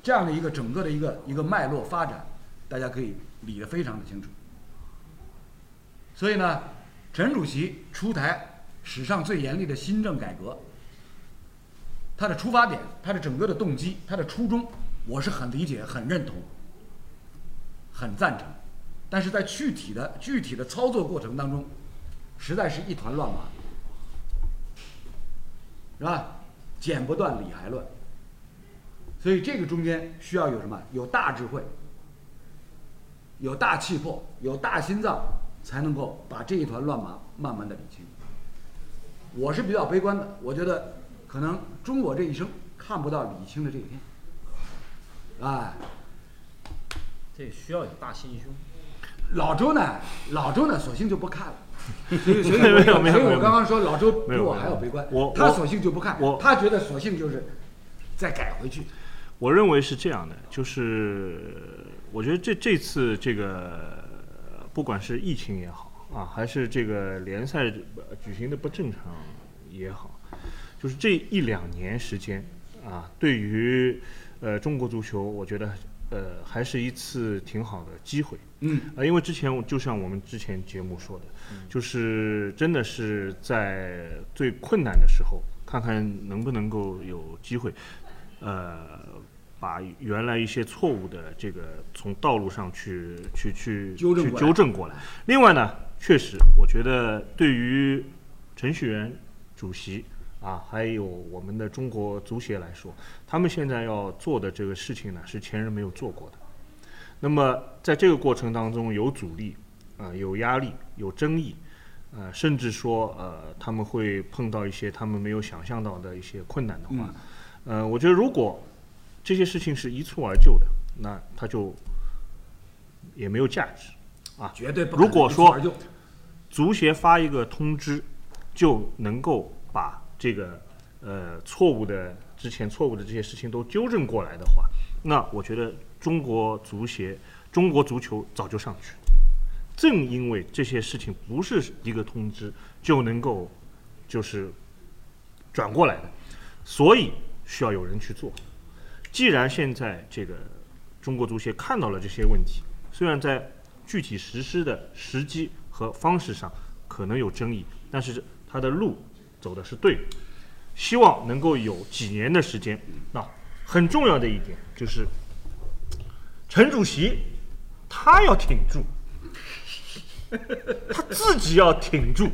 这样的一个整个的一个一个脉络发展，大家可以理得非常的清楚。所以呢，陈主席出台史上最严厉的新政改革，他的出发点、他的整个的动机、他的初衷，我是很理解、很认同、很赞成。但是在具体的具体的操作过程当中，实在是一团乱麻，是吧？剪不断，理还乱。所以这个中间需要有什么？有大智慧，有大气魄，有大心脏，才能够把这一团乱麻慢慢的理清。我是比较悲观的，我觉得可能中国这一生看不到理清的这一天。哎，这需要有大心胸。老周呢，老周呢，索性就不看了。所以，所以 没有没有没有我刚刚说老周比我还要悲观。我我他索性就不看，我他觉得索性就是再改回去。我认为是这样的，就是我觉得这这次这个不管是疫情也好啊，还是这个联赛呃举行的不正常也好，就是这一两年时间啊，对于呃中国足球，我觉得呃还是一次挺好的机会。嗯，啊，因为之前我就像我们之前节目说的，就是真的是在最困难的时候，看看能不能够有机会，呃，把原来一些错误的这个从道路上去去去去纠正过来纠正过来。另外呢，确实，我觉得对于程序员主席啊，还有我们的中国足协来说，他们现在要做的这个事情呢，是前人没有做过的。那么在这个过程当中有阻力，啊、有压力，有争议，呃，甚至说呃他们会碰到一些他们没有想象到的一些困难的话，呃，我觉得如果这些事情是一蹴而就的，那它就也没有价值啊。绝对不如果说足协发一个通知，就能够把这个呃错误的之前错误的这些事情都纠正过来的话，那我觉得中国足协、中国足球早就上去了。正因为这些事情不是一个通知就能够就是转过来的，所以需要有人去做。既然现在这个中国足协看到了这些问题，虽然在具体实施的时机和方式上可能有争议，但是他的路走的是对的。希望能够有几年的时间。那很重要的一点就是，陈主席他要挺住，他自己要挺住，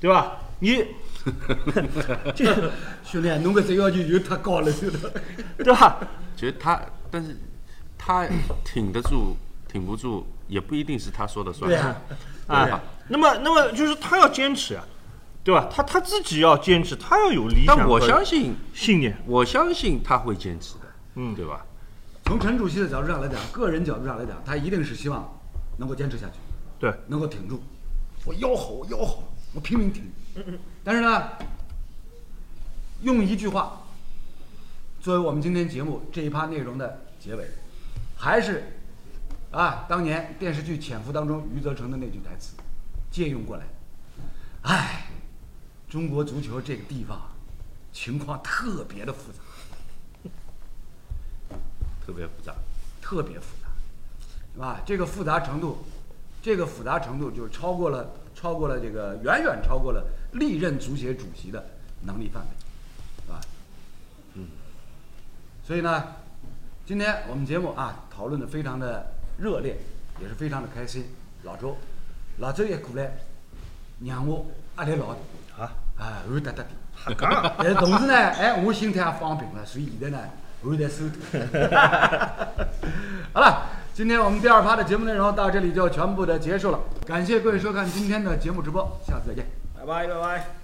对吧？你 这个兄弟，侬搿只要求又太高了，对吧？觉得他，但是他挺得住，挺不住，也不一定是他说的算。对啊，啊，啊那么那么就是他要坚持啊，对吧？他他自己要坚持，他要有理想但我相信，信念。我相信他会坚持的，嗯对吧？从陈主席的角度上来讲，个人角度上来讲，他一定是希望能够坚持下去，对，能够挺住。我吆喝，我吆喝，我拼命挺。但是呢，用一句话作为我们今天节目这一趴内容的结尾，还是啊，当年电视剧《潜伏》当中余则成的那句台词，借用过来。唉，中国足球这个地方情况特别的复杂，特别复杂。特别复杂，是吧？这个复杂程度，这个复杂程度就超过了，超过了这个，远远超过了历任足协主席的能力范围，是吧？嗯。所以呢，今天我们节目啊讨论的非常的热烈，也是非常的开心。老周，老周也过来，让我压力老大，啊，啊，汗哒哒的。但是同时呢，哎，我心态也放平了，所以现在呢，我在收头。好了，今天我们第二趴的节目内容到这里就全部的结束了，感谢各位收看今天的节目直播，下次再见。拜拜拜拜。